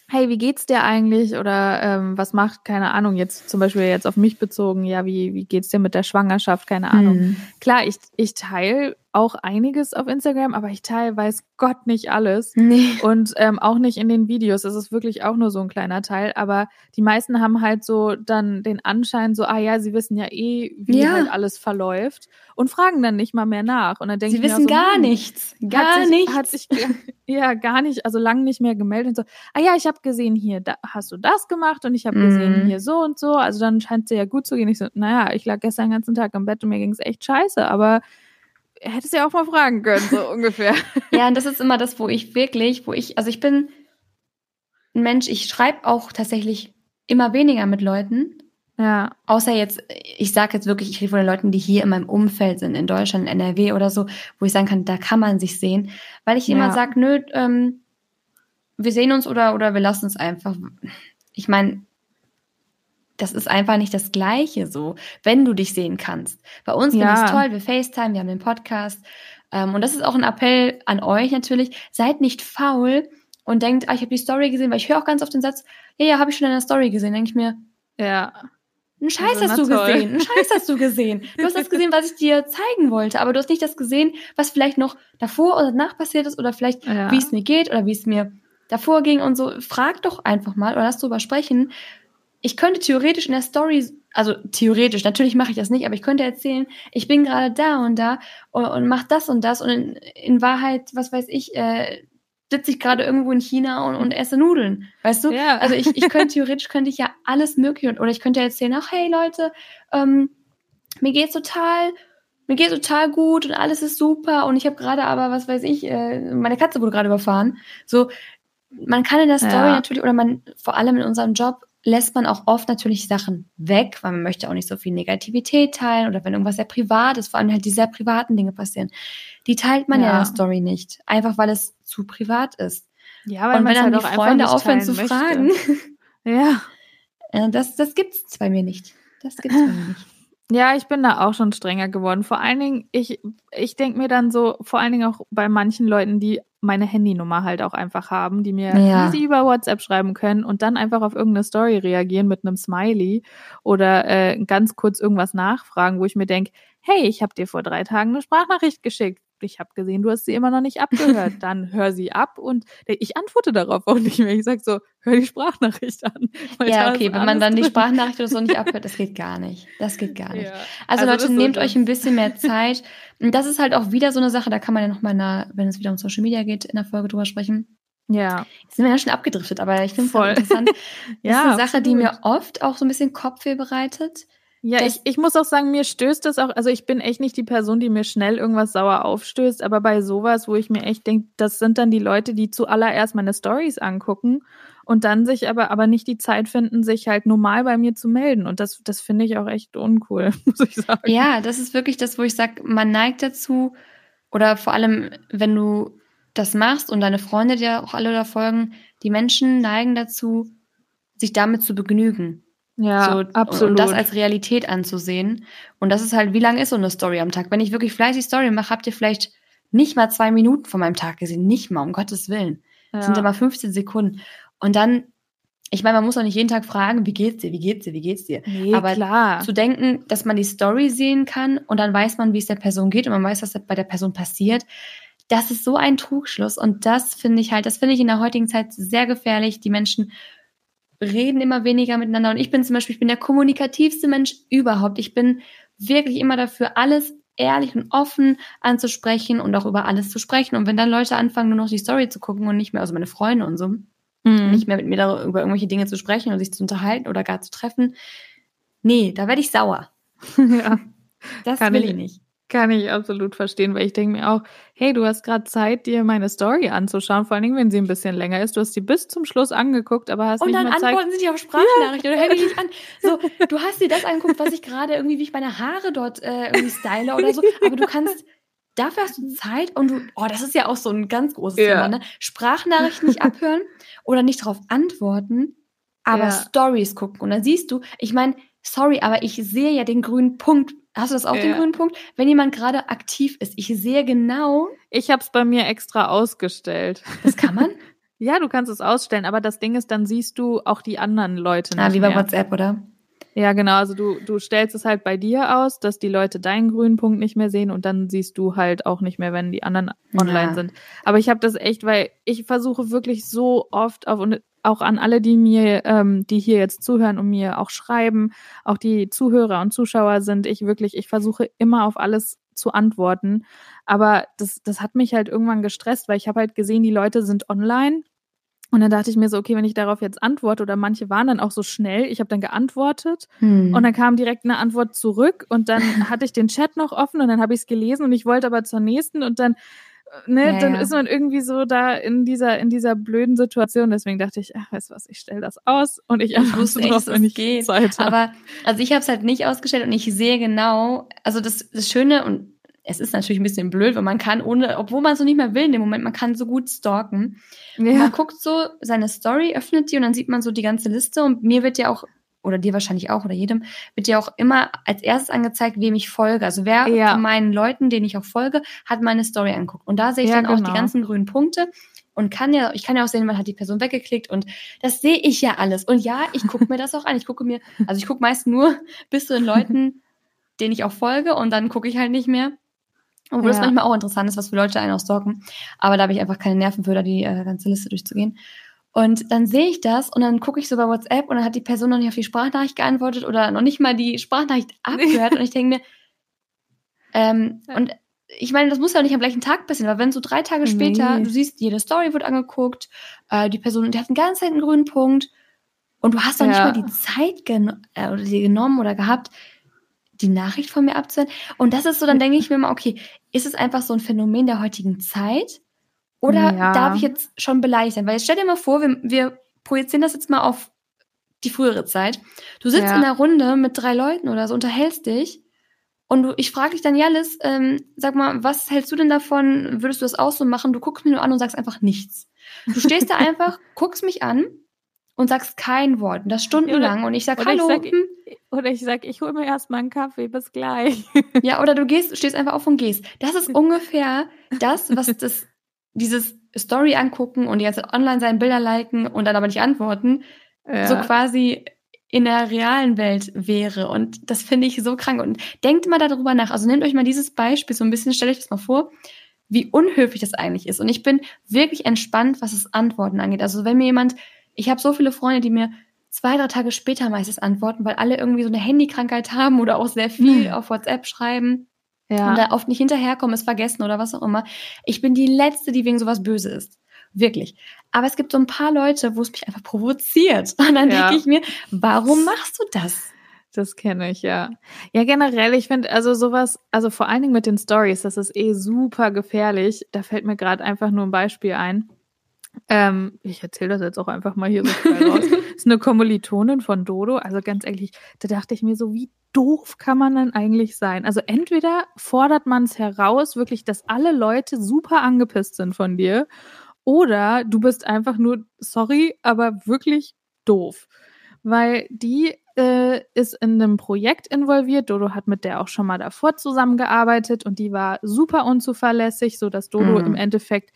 hey, wie geht's dir eigentlich? Oder ähm, was macht, keine Ahnung, jetzt zum Beispiel jetzt auf mich bezogen, ja, wie, wie geht's dir mit der Schwangerschaft? Keine Ahnung. Hm. Klar, ich, ich teile auch einiges auf Instagram, aber ich teile, weiß Gott, nicht alles. Nee. Und ähm, auch nicht in den Videos. Es ist wirklich auch nur so ein kleiner Teil. Aber die meisten haben halt so dann den Anschein, so, ah ja, sie wissen ja eh, wie ja. halt alles verläuft und fragen dann nicht mal mehr nach. Und dann denke ich wissen mir so, gar hm, nichts. Gar hat sich, nichts. Hat sich ja gar nicht, also lang nicht mehr gemeldet und so, ah ja, ich habe gesehen hier, da hast du das gemacht und ich habe mm. gesehen mhm. hier so und so. Also dann scheint es dir ja gut zu gehen. Ich so, naja, ich lag gestern den ganzen Tag im Bett und mir ging es echt scheiße, aber hättest ja auch mal fragen können, so ungefähr. ja, und das ist immer das, wo ich wirklich, wo ich, also ich bin ein Mensch, ich schreibe auch tatsächlich immer weniger mit Leuten. Ja. Außer jetzt, ich sage jetzt wirklich, ich rede von den Leuten, die hier in meinem Umfeld sind, in Deutschland, in NRW oder so, wo ich sagen kann, da kann man sich sehen. Weil ich ja. immer sage, nö, ähm, wir sehen uns oder, oder wir lassen es einfach. Ich meine, das ist einfach nicht das Gleiche so, wenn du dich sehen kannst. Bei uns ja. finde ich toll, wir FaceTime, wir haben den Podcast. Ähm, und das ist auch ein Appell an euch natürlich. Seid nicht faul und denkt, ah, ich habe die Story gesehen, weil ich höre auch ganz oft den Satz, ja, ja, habe ich schon in der Story gesehen. Denke ich mir, ja. Ein Scheiß hast du toll. gesehen. Ein Scheiß hast du gesehen. Du hast das gesehen, was ich dir zeigen wollte, aber du hast nicht das gesehen, was vielleicht noch davor oder danach passiert ist oder vielleicht, ja. wie es mir geht oder wie es mir davor ging und so. Frag doch einfach mal oder lass drüber sprechen, ich könnte theoretisch in der Story, also theoretisch, natürlich mache ich das nicht, aber ich könnte erzählen, ich bin gerade da und da und, und mach das und das und in, in Wahrheit, was weiß ich, äh, sitze ich gerade irgendwo in China und, und esse Nudeln, weißt du? Ja. Also ich, ich könnte theoretisch könnte ich ja alles mögliche oder ich könnte erzählen, ach hey Leute, ähm, mir geht's total mir geht's total gut und alles ist super und ich habe gerade aber, was weiß ich, äh, meine Katze wurde gerade überfahren. So, man kann in der Story ja. natürlich oder man vor allem in unserem Job lässt man auch oft natürlich Sachen weg, weil man möchte auch nicht so viel Negativität teilen oder wenn irgendwas sehr privat ist, vor allem halt die sehr privaten Dinge passieren, die teilt man ja, ja in der Story nicht, einfach weil es zu privat ist. Ja, weil Und wenn dann halt die Freunde aufhören zu möchte. fragen, ja, äh, das, das gibt's bei mir nicht. Das gibt's bei mir nicht. Ja, ich bin da auch schon strenger geworden. Vor allen Dingen, ich, ich denke mir dann so, vor allen Dingen auch bei manchen Leuten, die meine Handynummer halt auch einfach haben, die mir Ja. easy über WhatsApp schreiben können und dann einfach auf irgendeine Story reagieren mit einem Smiley oder äh, ganz kurz irgendwas nachfragen, wo ich mir denke, hey, ich habe dir vor drei Tagen eine Sprachnachricht geschickt. Ich habe gesehen, du hast sie immer noch nicht abgehört. Dann hör sie ab und ich antworte darauf auch nicht mehr. Ich sag so, hör die Sprachnachricht an. Ja, okay, wenn man dann die drin. Sprachnachricht oder so nicht abhört, das geht gar nicht. Das geht gar nicht. Ja. Also, Also das Leute, so nehmt das- euch ein bisschen mehr Zeit. Und das ist halt auch wieder so eine Sache, da kann man ja noch mal, in einer, wenn es wieder um Social Media geht, in der Folge drüber sprechen. Ja, Jetzt sind wir ja schon abgedriftet, aber ich finde es voll Voll. interessant. Das ja. ist eine Sache, die absolut. mir oft auch so ein bisschen Kopfweh bereitet. Ja, ich, ich muss auch sagen, mir stößt das auch, also ich bin echt nicht die Person, die mir schnell irgendwas sauer aufstößt, aber bei sowas, wo ich mir echt denke, das sind dann die Leute, die zuallererst meine Stories angucken und dann sich aber, aber nicht die Zeit finden, sich halt normal bei mir zu melden. Und das, das finde ich auch echt uncool, muss ich sagen. Ja, das ist wirklich das, wo ich sage, man neigt dazu, oder vor allem, wenn du das machst und deine Freunde dir auch alle da folgen, die Menschen neigen dazu, sich damit zu begnügen. Ja, so, absolut. Und das als Realität anzusehen. Und das ist halt, wie lang ist so eine Story am Tag? Wenn ich wirklich fleißig Story mache, habt ihr vielleicht nicht mal zwei Minuten von meinem Tag gesehen. Nicht mal, um Gottes Willen. Das sind ja. immer 15 Sekunden. Und dann, ich meine, man muss auch nicht jeden Tag fragen, wie geht's dir, wie geht's dir, wie geht's dir? nee, aber klar. Zu denken, dass man die Story sehen kann und dann weiß man, wie es der Person geht und man weiß, was bei der Person passiert. Das ist so ein Trugschluss und das finde ich halt, das finde ich in der heutigen Zeit sehr gefährlich. Die Menschen reden immer weniger miteinander und ich bin zum Beispiel, ich bin der kommunikativste Mensch überhaupt. Ich bin wirklich immer dafür, alles ehrlich und offen anzusprechen und auch über alles zu sprechen. Und wenn dann Leute anfangen, nur noch die Story zu gucken und nicht mehr, also meine Freunde und so, Mhm. nicht mehr mit mir darüber, über irgendwelche Dinge zu sprechen und sich zu unterhalten oder gar zu treffen, nee, da werde ich sauer. ja. Das Kann will ich- ich nicht. Kann ich absolut verstehen, weil ich denke mir auch, hey, du hast gerade Zeit, dir meine Story anzuschauen, vor allen Dingen, wenn sie ein bisschen länger ist. Du hast sie bis zum Schluss angeguckt, aber hast Und nicht dann mal Zeit. antworten sie dich auf Sprachnachrichten oder hören die dich an. So, du hast dir das angeguckt, was ich gerade irgendwie, wie ich meine Haare dort äh, irgendwie style oder so. Aber du kannst, dafür hast du Zeit und du, oh, das ist ja auch so ein ganz großes Ja. Thema, ne? Sprachnachrichten nicht abhören oder nicht darauf antworten, aber Ja. Stories gucken. Und dann siehst du, ich meine, sorry, aber ich sehe ja den grünen Punkt. Hast du das auch, den Ja. grünen Punkt? Wenn jemand gerade aktiv ist, ich sehe genau, Ich habe es bei mir extra ausgestellt. das kann man. Ja, du kannst es ausstellen, aber das Ding ist, dann siehst du auch die anderen Leute nicht ah, wie bei mehr. WhatsApp, oder? Ja, genau. Also du, du stellst es halt bei dir aus, dass die Leute deinen grünen Punkt nicht mehr sehen und dann siehst du halt auch nicht mehr, wenn die anderen online Ja. sind. Aber ich habe das echt, weil ich versuche wirklich so oft auf und auch an alle, die mir, ähm, die hier jetzt zuhören und mir auch schreiben, auch die Zuhörer und Zuschauer sind, ich wirklich, ich versuche immer auf alles zu antworten. Aber das, das hat mich halt irgendwann gestresst, weil ich habe halt gesehen, die Leute sind online. Und dann dachte ich mir so, okay, wenn ich darauf jetzt antworte, oder manche waren dann auch so schnell, ich habe dann geantwortet Hm. und dann kam direkt eine Antwort zurück und dann hatte ich den Chat noch offen und dann habe ich es gelesen und ich wollte aber zur nächsten und dann, ne, Ja, dann ja. ist man irgendwie so da in dieser, in dieser blöden Situation. Deswegen dachte ich, ach, weißt du was, ich stelle das aus und ich antworte drauf, wenn ich geht. Zeit habe. Aber also ich habe es halt nicht ausgestellt und ich sehe genau, also das, das Schöne und es ist natürlich ein bisschen blöd, weil man kann ohne, obwohl man es so nicht mehr will in dem Moment, man kann so gut stalken. Ja, Man guckt so seine Story, öffnet die und dann sieht man so die ganze Liste und mir wird ja auch oder dir wahrscheinlich auch oder jedem wird ja auch immer als erstes angezeigt, wem ich folge. Also wer Ja. von meinen Leuten, denen ich auch folge, hat meine Story angeguckt. Und da sehe ich Ja, dann auch die genau. ganzen grünen Punkte und kann ja, ich kann ja auch sehen, man hat die Person weggeklickt und das sehe ich ja alles. Und ja, ich gucke mir das auch an. Ich gucke mir, also ich gucke meist nur bis zu den Leuten, denen ich auch folge und dann gucke ich halt nicht mehr. Obwohl das Ja. manchmal auch interessant ist, was für Leute einen auch stalken. Aber da habe ich einfach keine Nerven für, da die äh, ganze Liste durchzugehen. Und dann sehe ich das und dann gucke ich so bei WhatsApp und dann hat die Person noch nicht auf die Sprachnachricht geantwortet oder noch nicht mal die Sprachnachricht abgehört. und ich denke mir, ähm, Ja. und ich meine, das muss ja auch nicht am gleichen Tag passieren, weil wenn so drei Tage später, Nee. du siehst, jede Story wird angeguckt, äh, die Person, die hat einen ganz Zeit einen grünen Punkt und du hast nicht Ja. mal die Zeit gen äh, oder dir genommen oder gehabt, die Nachricht von mir abzuhören. Und das ist so, dann denke ich mir mal, okay, ist es einfach so ein Phänomen der heutigen Zeit? Oder Ja. darf ich jetzt schon beleidigt sein? Weil jetzt stell dir mal vor, wir, wir projizieren das jetzt mal auf die frühere Zeit. Du sitzt Ja. in einer Runde mit drei Leuten oder so, unterhältst dich und du, ich frage dich dann, Jalis, ähm, sag mal, was hältst du denn davon? Würdest du das auch so machen? Du guckst mir nur an und sagst einfach nichts. Du stehst da einfach, guckst mich an und sagst kein Wort. Und das stundenlang. Und ich sag, oder ich hallo. sag- hm, Oder ich sag, ich hole mir erstmal einen Kaffee, bis gleich. Ja, oder du gehst, stehst einfach auf und gehst. Das ist ungefähr das, was das dieses Story angucken und die ganze Zeit online sein, Bilder liken und dann aber nicht antworten, ja. so quasi in der realen Welt wäre. Und das finde ich so krank. Und denkt mal darüber nach. Also nehmt euch mal dieses Beispiel so ein bisschen, stellt euch das mal vor, wie unhöflich das eigentlich ist. Und ich bin wirklich entspannt, was das Antworten angeht. Also wenn mir jemand, ich habe so viele Freunde, die mir zwei, drei Tage später meistens antworten, weil alle irgendwie so eine Handykrankheit haben oder auch sehr viel mhm. auf WhatsApp schreiben. Ja. Und da oft nicht hinterherkommen, es vergessen oder was auch immer. Ich bin die Letzte, die wegen sowas böse ist. Wirklich. Aber es gibt so ein paar Leute, wo es mich einfach provoziert. Und dann ja. denke ich mir, warum machst du das? Das kenne ich, ja. Ja, generell, ich finde, also sowas, also vor allen Dingen mit den Stories, das ist eh super gefährlich. Da fällt mir gerade einfach nur ein Beispiel ein. Ähm, ich erzähle das jetzt auch einfach mal hier so raus. ist eine Kommilitonin von Dodo. Also ganz ehrlich, da dachte ich mir so, wie doof kann man denn eigentlich sein? Also entweder fordert man es heraus, wirklich, dass alle Leute super angepisst sind von dir, oder du bist einfach nur, sorry, aber wirklich doof. Weil die äh, ist in einem Projekt involviert. Dodo hat mit der auch schon mal davor zusammengearbeitet und die war super unzuverlässig, so dass Dodo mhm. im Endeffekt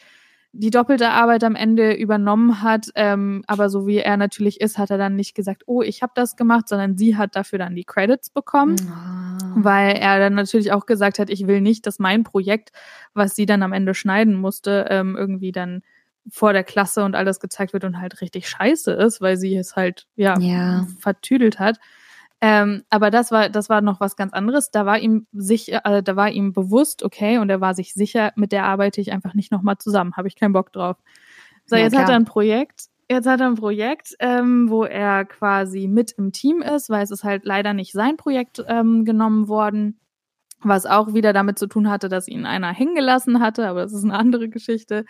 die doppelte Arbeit am Ende übernommen hat. Ähm, aber so wie er natürlich ist, hat er dann nicht gesagt, oh, ich habe das gemacht, sondern sie hat dafür dann die Credits bekommen. Oh. Weil er dann natürlich auch gesagt hat, ich will nicht, dass mein Projekt, was sie dann am Ende schneiden musste, ähm, irgendwie dann vor der Klasse und alles gezeigt wird und halt richtig scheiße ist, weil sie es halt ja, ja. vertüdelt hat. Ähm, aber das war, das war noch was ganz anderes. Da war ihm sicher, äh, da war ihm bewusst, okay, und er war sich sicher, mit der arbeite ich einfach nicht nochmal zusammen. Habe ich keinen Bock drauf. So, ja, jetzt klar. hat er ein Projekt. Jetzt hat er ein Projekt, ähm, wo er quasi mit im Team ist, weil es ist halt leider nicht sein Projekt ähm, genommen worden, was auch wieder damit zu tun hatte, dass ihn einer hängen gelassen hatte, aber das ist eine andere Geschichte.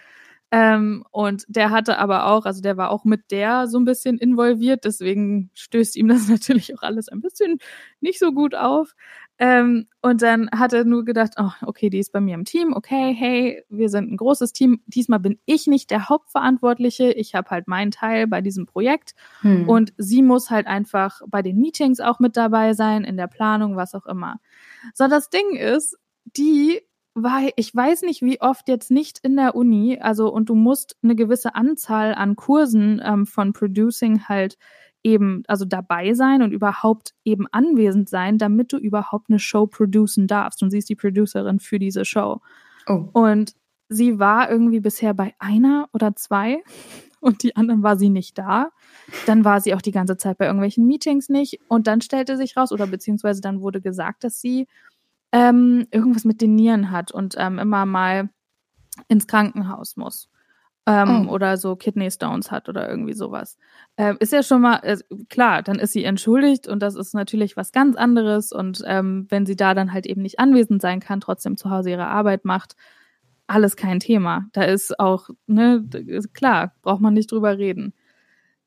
Ähm, und der hatte aber auch, also der war auch mit der so ein bisschen involviert, deswegen stößt ihm das natürlich auch alles ein bisschen nicht so gut auf. Ähm, und dann hat er nur gedacht, oh, okay, die ist bei mir im Team, okay, hey, wir sind ein großes Team. Diesmal bin ich nicht der Hauptverantwortliche, ich habe halt meinen Teil bei diesem Projekt hm. und sie muss halt einfach bei den Meetings auch mit dabei sein, in der Planung, was auch immer. So, das Ding ist, die weil ich weiß nicht, wie oft jetzt nicht in der Uni, also und du musst eine gewisse Anzahl an Kursen ähm, von Producing halt eben, also dabei sein und überhaupt eben anwesend sein, damit du überhaupt eine Show producen darfst. Und sie ist die Producerin für diese Show. Oh. Und sie war irgendwie bisher bei einer oder zwei und die anderen war sie nicht da. Dann war sie auch die ganze Zeit bei irgendwelchen Meetings nicht und dann stellte sich raus oder beziehungsweise dann wurde gesagt, dass sie ähm, irgendwas mit den Nieren hat und ähm, immer mal ins Krankenhaus muss. Ähm, oh. Oder so Kidney Stones hat oder irgendwie sowas. Ähm, ist ja schon mal, äh, klar, dann ist sie entschuldigt und das ist natürlich was ganz anderes. Und ähm, wenn sie da dann halt eben nicht anwesend sein kann, trotzdem zu Hause ihre Arbeit macht, alles kein Thema. Da ist auch, ne, klar, braucht man nicht drüber reden.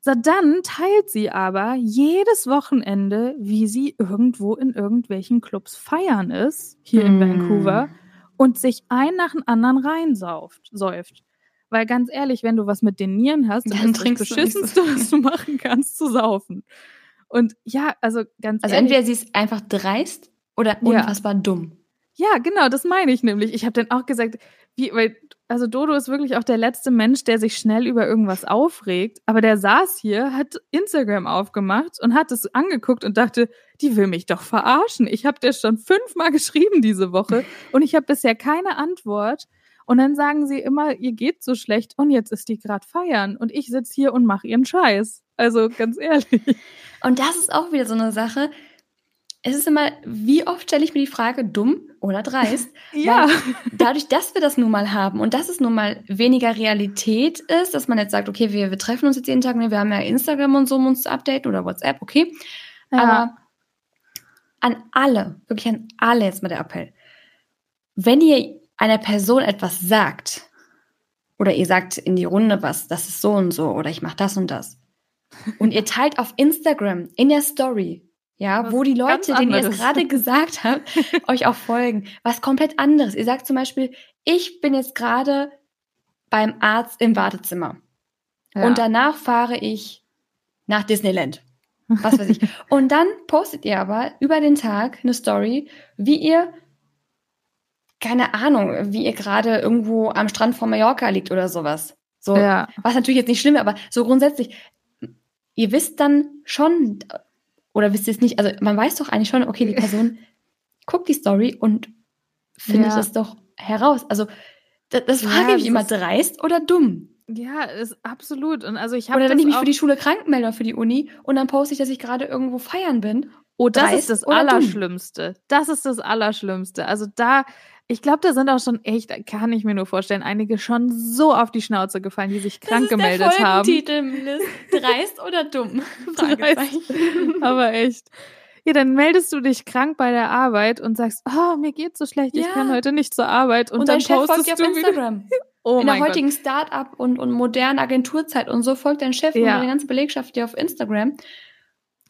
So, dann teilt sie aber jedes Wochenende, wie sie irgendwo in irgendwelchen Clubs feiern ist, hier mm. in Vancouver, und sich ein nach dem anderen reinsauft, säuft. Weil ganz ehrlich, wenn du was mit den Nieren hast, dann, dann ist das Beschissenste, so was du machen kannst, zu saufen. Und ja, also ganz also ehrlich. Also entweder sie ist einfach dreist oder unfassbar ja. dumm. Ja, genau, das meine ich nämlich. Ich habe dann auch gesagt, wie, weil, also Dodo ist wirklich auch der letzte Mensch, der sich schnell über irgendwas aufregt. Aber der saß hier, hat Instagram aufgemacht und hat es angeguckt und dachte, die will mich doch verarschen. Ich habe dir schon fünfmal geschrieben diese Woche und ich habe bisher keine Antwort. Und dann sagen sie immer, ihr geht so schlecht und jetzt ist die gerade feiern und ich sitze hier und mache ihren Scheiß. Also ganz ehrlich. Und das ist auch wieder so eine Sache es ist immer, wie oft stelle ich mir die Frage, dumm oder dreist? ja. dadurch, dass wir das nun mal haben und dass es nun mal weniger Realität ist, dass man jetzt sagt, okay, wir, wir treffen uns jetzt jeden Tag, ne, wir haben ja Instagram und so, um uns zu updaten oder WhatsApp, okay. Ja. Aber an alle, wirklich an alle jetzt mal der Appell. Wenn ihr einer Person etwas sagt, oder ihr sagt in die Runde was, das ist so und so, oder ich mache das und das, und ihr teilt auf Instagram in der Story, ja, was wo die Leute, denen ihr es gerade gesagt habt, euch auch folgen. Was komplett anderes. Ihr sagt zum Beispiel, ich bin jetzt gerade beim Arzt im Wartezimmer. Ja. Und danach fahre ich nach Disneyland. Was weiß ich. Und dann postet ihr aber über den Tag eine Story, wie ihr keine Ahnung, wie ihr gerade irgendwo am Strand von Mallorca liegt oder sowas. So, Ja. was natürlich jetzt nicht schlimm aber so grundsätzlich, ihr wisst dann schon, oder wisst ihr es nicht, also man weiß doch eigentlich schon, okay, die Person guckt die Story und findet Ja. es doch heraus. Also, das, das Ja, frage ich das mich immer, ist- dreist oder dumm? Ja, ist absolut. Und also ich habe Oder wenn das ich mich für die Schule krank melde für die Uni und dann poste ich, dass ich gerade irgendwo feiern bin. Oh, das dreist ist das oder dumm? Allerschlimmste. Das ist das Allerschlimmste. Also da, ich glaube, da sind auch schon echt, kann ich mir nur vorstellen, einige schon so auf die Schnauze gefallen, die sich krank gemeldet haben. Folgentitel, Liz. Dreist oder dumm? Fragezeichen. Aber echt. Ja, dann meldest du dich krank bei der Arbeit und sagst, oh, mir geht's so schlecht, ich Ja. kann heute nicht zur Arbeit. Und, Und, dann dein Chef folgt postest auf du wieder. Instagram. Oh In der heutigen Start-up und, und modernen Agenturzeit und so folgt dein Chef und Ja. deine ganze Belegschaft dir auf Instagram.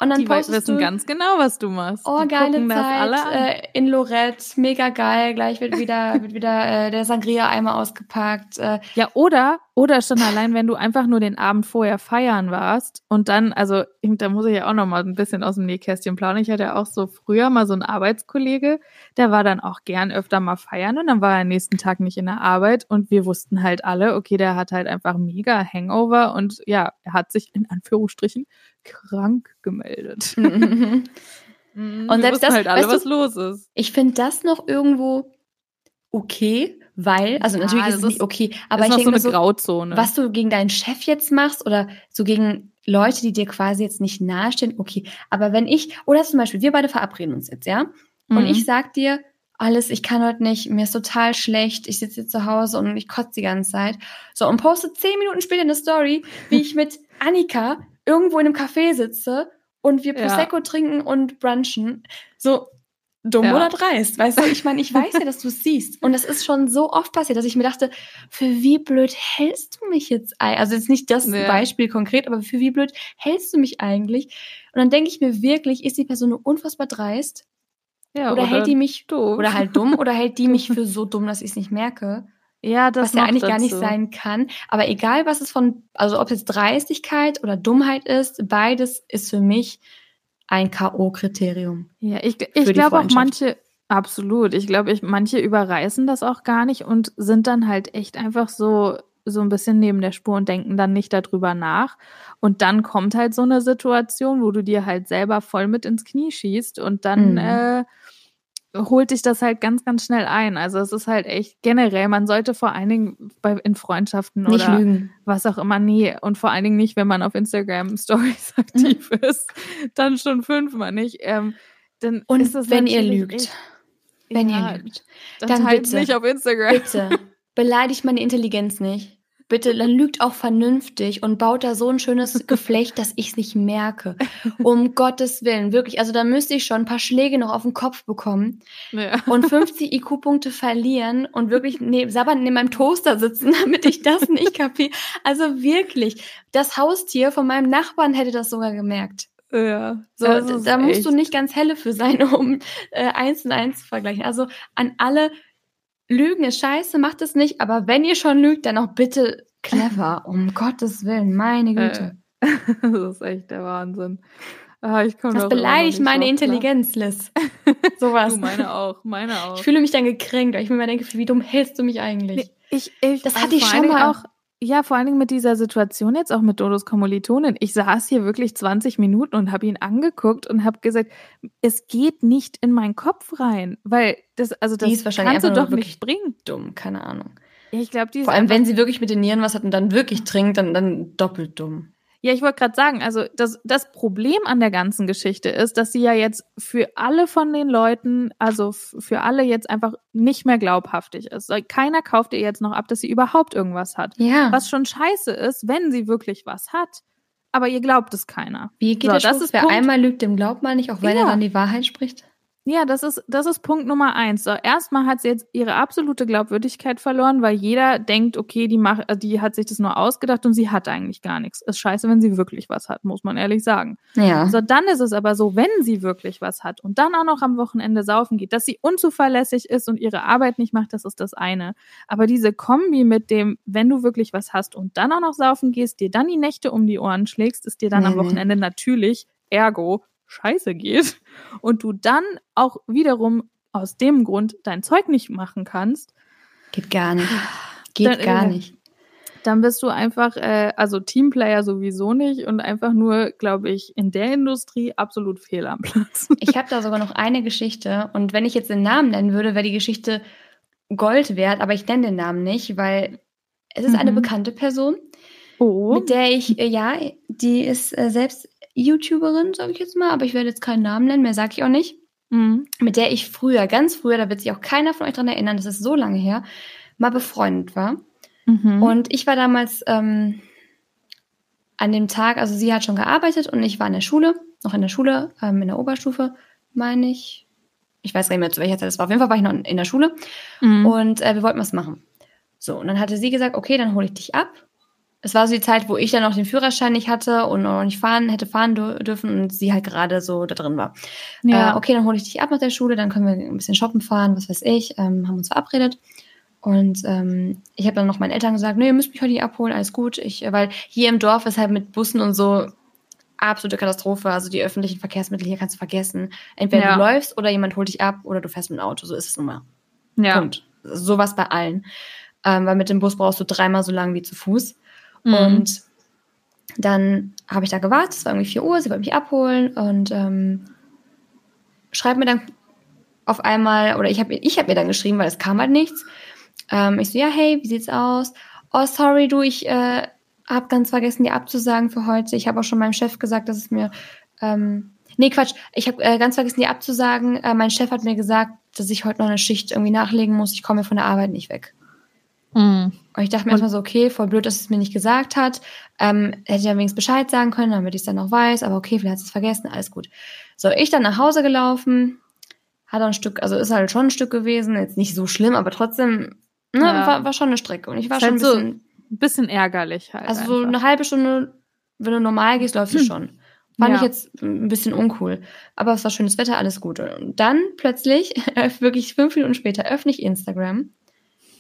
Und dann Die postest wissen du, ganz genau, was du machst. oh, die geile gucken das alle Zeit äh, in Lorette, mega geil, gleich wird wieder, wird wieder äh, der Sangria-Eimer ausgepackt. Äh, Ja, oder, oder schon allein, wenn du einfach nur den Abend vorher feiern warst und dann, also da muss ich ja auch noch mal ein bisschen aus dem Nähkästchen plaudern. Ich hatte ja auch so früher mal so einen Arbeitskollege, der war dann auch gern öfter mal feiern und dann war er am nächsten Tag nicht in der Arbeit und wir wussten halt alle, okay, der hat halt einfach mega Hangover und ja, er hat sich in Anführungsstrichen krank gemeldet. und Und selbst das- halt alle, weißt du- was los ist. ich finde das noch irgendwo okay, weil, also Ja, natürlich ist es nicht okay, Aber ich so denke so, Grauzone. was du gegen deinen Chef jetzt machst oder so gegen Leute, die dir quasi jetzt nicht nahestehen, okay. Aber wenn ich, oder zum Beispiel, wir beide verabreden uns jetzt, ja? Und Mhm. ich sag dir, alles, ich kann heute nicht, mir ist total schlecht, ich sitze jetzt zu Hause und ich kotze die ganze Zeit. So, und poste zehn Minuten später eine Story, wie ich mit Annika irgendwo in einem Café sitze und wir Ja. Prosecco trinken und brunchen. So, dumm Ja. oder dreist, weißt du? Ich meine, ich weiß ja, dass du es siehst. Und das ist schon so oft passiert, dass ich mir dachte, für wie blöd hältst du mich jetzt ein? Also jetzt nicht das Ja. Beispiel konkret, aber für wie blöd hältst du mich eigentlich? Und dann denke ich mir wirklich, ist die Person nur unfassbar dreist? ja, oder, hält die mich doof. oder halt dumm oder hält die mich für so dumm, dass ich es nicht merke, ja, das was ja eigentlich gar nicht dazu. sein kann. Aber egal, was es von, also ob es Dreistigkeit oder Dummheit ist, beides ist für mich ein K.O.-Kriterium. Ja, ich, ich glaube auch manche, absolut. Ich glaube, ich, manche überreißen das auch gar nicht und sind dann halt echt einfach so, so ein bisschen neben der Spur und denken dann nicht darüber nach. Und dann kommt halt so eine Situation, wo du dir halt selber voll mit ins Knie schießt und dann Mhm. äh, holt dich das halt ganz, ganz schnell ein. Also es ist halt echt generell, man sollte vor allen Dingen bei, in Freundschaften Nicht oder lügen. was auch immer, nee. Und vor allen Dingen nicht, wenn man auf Instagram Stories aktiv ist, dann schon fünfmal nicht. Ähm, dann Und ist das wenn ihr lügt, echt- wenn ja, ihr lügt, dann, dann teilt's bitte. nicht auf Instagram. bitte beleidigt meine Intelligenz nicht. Bitte, dann lügt auch vernünftig und baut da so ein schönes Geflecht, dass ich es nicht merke. Um Gottes Willen, wirklich. Also da müsste ich schon ein paar Schläge noch auf den Kopf bekommen Ja. und 50 IQ-Punkte verlieren und wirklich ne, sabbernd neben meinem Toaster sitzen, damit ich das nicht kapiere. Also wirklich, das Haustier von meinem Nachbarn hätte das sogar gemerkt. ja. So, ist da musst du echt- nicht ganz helle für sein, um äh, eins und eins zu vergleichen. Also an alle, Lügen ist scheiße, macht es nicht, aber wenn ihr schon lügt, dann auch bitte clever, um Gottes Willen, meine Güte. das ist echt der Wahnsinn. Ah, ich das beleidigt meine drauf. Intelligenz, Liz. Sowas. Du, meine auch, meine auch. Ich fühle mich dann gekränkt, weil ich mir immer denke, wie dumm hältst du mich eigentlich? Ich, ich, Das also hatte ich schon mal. Auch, ja, vor allen Dingen mit dieser Situation jetzt auch mit Dodos Kommilitonin. Ich saß hier wirklich 20 Minuten und habe ihn angeguckt und habe gesagt, es geht nicht in meinen Kopf rein, weil das, also Die das ist wahrscheinlich kannst du doch nicht bringen. Dumm, keine Ahnung. Ja, ich glaube, die Vor allem, wenn sie wirklich mit den Nieren was hat und dann wirklich trinkt, dann, dann doppelt dumm. Ja, ich wollte gerade sagen, also das, das Problem an der ganzen Geschichte ist, dass sie ja jetzt für alle von den Leuten, also für alle jetzt einfach nicht mehr glaubhaftig ist. Keiner kauft ihr jetzt noch ab, dass sie überhaupt irgendwas hat. Ja. Was schon scheiße ist, wenn sie wirklich was hat. Aber ihr glaubt es keiner. Wie geht So, das Spruch? ist Wer Punkt- einmal lügt, dem glaubt man nicht, auch wenn Ja. er dann die Wahrheit spricht? Ja, das ist, das ist Punkt Nummer eins. So, erstmal hat sie jetzt ihre absolute Glaubwürdigkeit verloren, weil jeder denkt, okay, die macht, die hat sich das nur ausgedacht und sie hat eigentlich gar nichts. Ist scheiße, wenn sie wirklich was hat, muss man ehrlich sagen. Ja. So, dann ist es aber so, wenn sie wirklich was hat und dann auch noch am Wochenende saufen geht, dass sie unzuverlässig ist und ihre Arbeit nicht macht, das ist das eine. Aber diese Kombi mit dem, wenn du wirklich was hast und dann auch noch saufen gehst, dir dann die Nächte um die Ohren schlägst, es dir dann Nee, am. Wochenende natürlich, ergo, scheiße geht und du dann auch wiederum aus dem Grund dein Zeug nicht machen kannst, geht gar nicht. Geht Dann, gar äh, nicht. dann bist du einfach, äh, also Teamplayer sowieso nicht und einfach nur, glaube ich, in der Industrie absolut fehl am Platz. Ich habe da sogar noch eine Geschichte und wenn ich jetzt den Namen nennen würde, wäre die Geschichte Gold wert, aber ich nenne den Namen nicht, weil es ist eine Mhm. bekannte Person, Oh, mit der ich, äh, ja, die ist äh, selbst YouTuberin, sage ich jetzt mal, aber ich werde jetzt keinen Namen nennen, mehr sage ich auch nicht. Mhm. mit der ich früher, ganz früher, da wird sich auch keiner von euch dran erinnern, das ist so lange her, mal befreundet war. Mhm. Und ich war damals ähm, an dem Tag, also sie hat schon gearbeitet und ich war in der Schule, noch in der Schule, ähm, in der Oberstufe, meine ich. Ich weiß gar nicht mehr, zu welcher Zeit das war. Auf jeden Fall war ich noch in, in der Schule Mhm. und äh, wir wollten was machen. So, und dann hatte sie gesagt, okay, dann hole ich dich ab. Es war so die Zeit, wo ich dann noch den Führerschein nicht hatte und noch nicht fahren, hätte fahren dür- dürfen und sie halt gerade so da drin war. ja. Äh, okay, dann hole ich dich ab nach der Schule, dann können wir ein bisschen shoppen fahren, was weiß ich, ähm, haben uns verabredet. Und ähm, ich habe dann noch meinen Eltern gesagt, nee, ihr müsst mich heute nicht abholen, alles gut. Ich, äh, weil hier im Dorf ist halt mit Bussen und so absolute Katastrophe. Also die öffentlichen Verkehrsmittel hier kannst du vergessen. Entweder Ja. du läufst oder jemand holt dich ab oder du fährst mit dem Auto. So ist es nun mal. ja. Punkt. Sowas bei allen. Ähm, weil mit dem Bus brauchst du dreimal so lang wie zu Fuß. Mhm. Und dann habe ich da gewartet, es war irgendwie 4 Uhr, sie wollte mich abholen und ähm, schreibt mir dann auf einmal, oder ich habe ich hab mir dann geschrieben, weil es kam halt nichts. Ähm, ich so, ja, hey, wie sieht's aus? Oh, sorry, du, ich äh, habe ganz vergessen, dir abzusagen für heute. Ich habe auch schon meinem Chef gesagt, dass es mir. Ähm, nee, Quatsch, ich habe äh, ganz vergessen, dir abzusagen. Äh, mein Chef hat mir gesagt, dass ich heute noch eine Schicht irgendwie nachlegen muss. Ich komme von der Arbeit nicht weg. Mhm. Und ich dachte mir erstmal so, okay, voll blöd, dass es mir nicht gesagt hat. Ähm, hätte ja wenigstens Bescheid sagen können, damit ich es dann noch weiß. Aber okay, vielleicht hat es vergessen, alles gut. So, ich dann nach Hause gelaufen, hat ein Stück, also ist halt schon ein Stück gewesen, jetzt nicht so schlimm, aber trotzdem, ne, Ja. war, war schon eine Strecke. Und ich war Ist schon ein halt so bisschen, Ein bisschen ärgerlich halt. also so einfach. eine halbe Stunde, wenn du normal gehst, läufst du schon. Fand Ja. ich jetzt ein bisschen uncool. Aber es war schönes Wetter, alles gut. Und dann plötzlich, wirklich fünf Minuten später, öffne ich Instagram.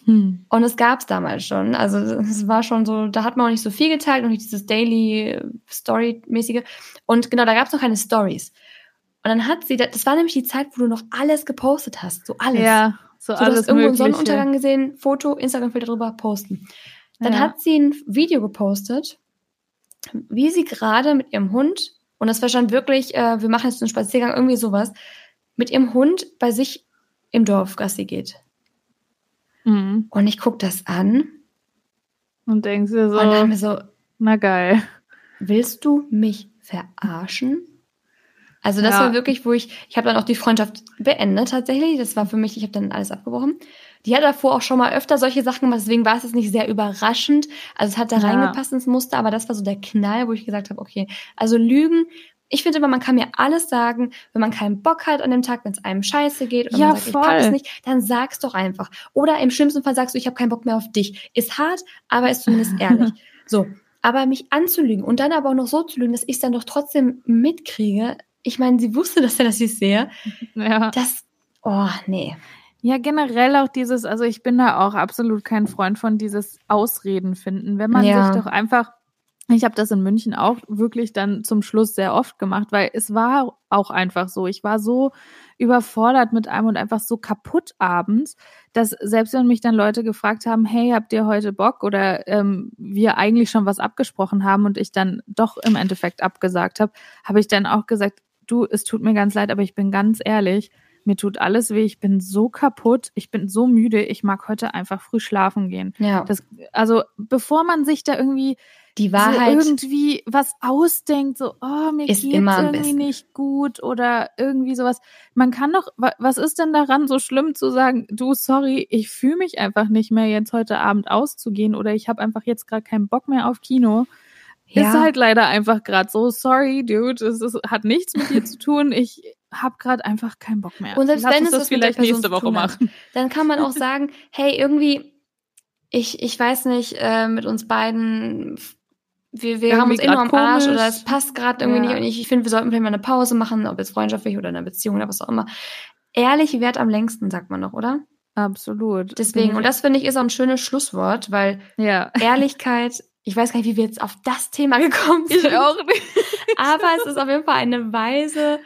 Hm. Und es gab es damals schon. Also es war schon so, da hat man auch nicht so viel geteilt, noch nicht dieses Daily Story-mäßige. Und genau, da gab es noch keine Stories. Und dann hat sie, das war nämlich die Zeit, wo du noch alles gepostet hast. So alles. Ja, so, so, du alles hast irgendwo einen. Sonnenuntergang gesehen, Foto, Instagram-Filter drüber, posten. Dann Ja. hat sie ein Video gepostet, wie sie gerade mit ihrem Hund, und das war schon wirklich, äh, wir machen jetzt einen Spaziergang, irgendwie sowas, mit ihrem Hund bei sich im Dorf Gassi geht. Mhm. Und ich guck das an Und denkst und dachte so, mir so, na geil. willst du mich verarschen? Also das Ja. war wirklich, wo ich, ich habe dann auch die Freundschaft beendet tatsächlich. Das war für mich, ich habe dann alles abgebrochen. Die hat davor auch schon mal öfter solche Sachen gemacht, deswegen war es jetzt nicht sehr überraschend. Also es hat da Ja. reingepasst ins Muster, aber das war so der Knall, wo ich gesagt habe, okay, also Lügen. Ich finde immer, man kann mir alles sagen, wenn man keinen Bock hat an dem Tag, wenn es einem scheiße geht und Ja, man sagt, ich pack es voll. nicht, dann sag's doch einfach. Oder im schlimmsten Fall sagst du, ich habe keinen Bock mehr auf dich. Ist hart, aber ist zumindest ehrlich. So, aber mich anzulügen und dann aber auch noch so zu lügen, dass ich es dann doch trotzdem mitkriege. Ich meine, sie wusste, dass er das ich sehe. Ja. Das, oh, nee. Ja, generell auch dieses, also ich bin da auch absolut kein Freund von dieses Ausreden finden. Wenn man Ja. sich doch einfach, ich habe das in München auch wirklich dann zum Schluss sehr oft gemacht, weil es war auch einfach so. Ich war so überfordert mit einem und einfach so kaputt abends, dass selbst wenn mich dann Leute gefragt haben, hey, habt ihr heute Bock oder ähm, wir eigentlich schon was abgesprochen haben und ich dann doch im Endeffekt abgesagt habe, habe ich dann auch gesagt, du, es tut mir ganz leid, aber ich bin ganz ehrlich, mir tut alles weh, ich bin so kaputt, ich bin so müde, ich mag heute einfach früh schlafen gehen. Ja, Das, also bevor man sich da irgendwie die so Wahrheit. irgendwie was ausdenkt, so, oh, mir geht's irgendwie nicht gut oder irgendwie sowas. Man kann doch, wa- was ist denn daran so schlimm zu sagen, du, sorry, ich fühle mich einfach nicht mehr jetzt heute Abend auszugehen oder ich habe einfach jetzt gerade keinen Bock mehr auf Kino. Ist halt leider einfach gerade so, sorry, dude, es hat nichts mit dir zu tun. Ich habe gerade einfach keinen Bock mehr. Und selbst Lass wenn es das der vielleicht nächste Woche machen. dann kann man auch sagen, hey, irgendwie, ich, ich weiß nicht, äh, mit uns beiden, wir, wir haben uns nur am Arsch oder es passt gerade irgendwie Ja. nicht und ich, ich finde, wir sollten vielleicht mal eine Pause machen, ob jetzt freundschaftlich oder in einer Beziehung oder was auch immer. Ehrlich wert am längsten, sagt man doch, oder? Absolut. Deswegen, und das finde ich ist auch ein schönes Schlusswort, weil ja. Ehrlichkeit, ich weiß gar nicht, wie wir jetzt auf das Thema gekommen sind. Ich auch nicht. Aber es ist auf jeden Fall eine weise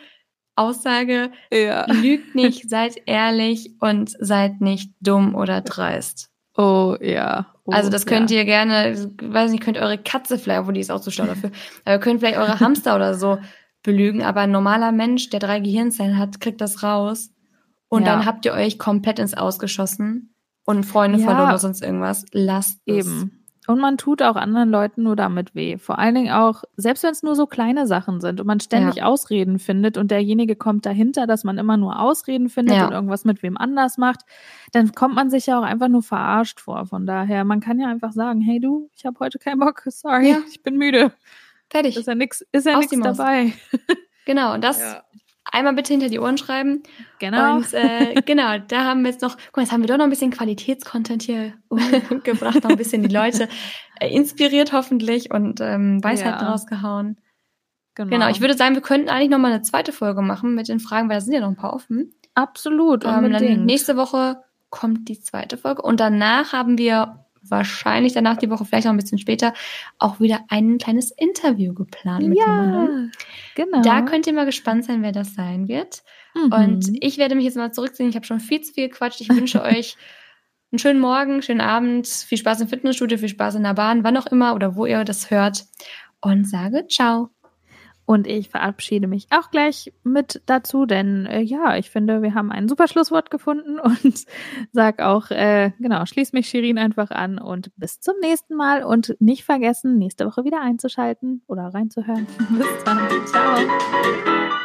Aussage. Ja. Lügt nicht, seid ehrlich und seid nicht dumm oder dreist. Oh ja. Oh, also das könnt ja. ihr gerne, weiß nicht, könnt eure Katze vielleicht, obwohl die ist auch zu schlau dafür, aber ihr könnt vielleicht eure Hamster oder so belügen, aber ein normaler Mensch, der drei Gehirnzellen hat, kriegt das raus und Ja. dann habt ihr euch komplett ins Ausgeschossen und Freunde Ja. verloren oder sonst irgendwas. Lasst es. Eben. Und man tut auch anderen Leuten nur damit weh. Vor allen Dingen auch, selbst wenn es nur so kleine Sachen sind und man ständig Ausreden findet und derjenige kommt dahinter, dass man immer nur Ausreden findet Ja. und irgendwas mit wem anders macht, dann kommt man sich ja auch einfach nur verarscht vor. Von daher, man kann ja einfach sagen, hey du, ich habe heute keinen Bock, sorry, Ja. ich bin müde. Fertig. Ist ja ist ja nix dabei. Genau, und das einmal bitte hinter die Ohren schreiben. Genau. Und äh, genau, da haben wir jetzt noch, guck mal, jetzt haben wir doch noch ein bisschen Qualitätscontent hier gebracht, noch ein bisschen die Leute äh, inspiriert hoffentlich und ähm, Weisheiten Ja. rausgehauen. Genau, ich würde sagen, wir könnten eigentlich noch mal eine zweite Folge machen mit den Fragen, weil da sind ja noch ein paar offen. Absolut, Ähm, unbedingt. dann nächste Woche kommt die zweite Folge und danach haben wir wahrscheinlich danach die Woche, vielleicht noch ein bisschen später, auch wieder ein kleines Interview geplant mit jemandem. ja, genau. Da könnt ihr mal gespannt sein, wer das sein wird. Mhm. Und ich werde mich jetzt mal zurückziehen. Ich habe schon viel zu viel gequatscht. Ich wünsche euch einen schönen Morgen, schönen Abend, viel Spaß im Fitnessstudio, viel Spaß in der Bahn, wann auch immer oder wo ihr das hört. Und sage ciao. Und ich verabschiede mich auch gleich mit dazu, denn äh, ja, ich finde, wir haben ein super Schlusswort gefunden und sag auch, äh, genau, schließ mich Shirin einfach an und bis zum nächsten Mal und nicht vergessen, nächste Woche wieder einzuschalten oder reinzuhören. bis dann. Ciao.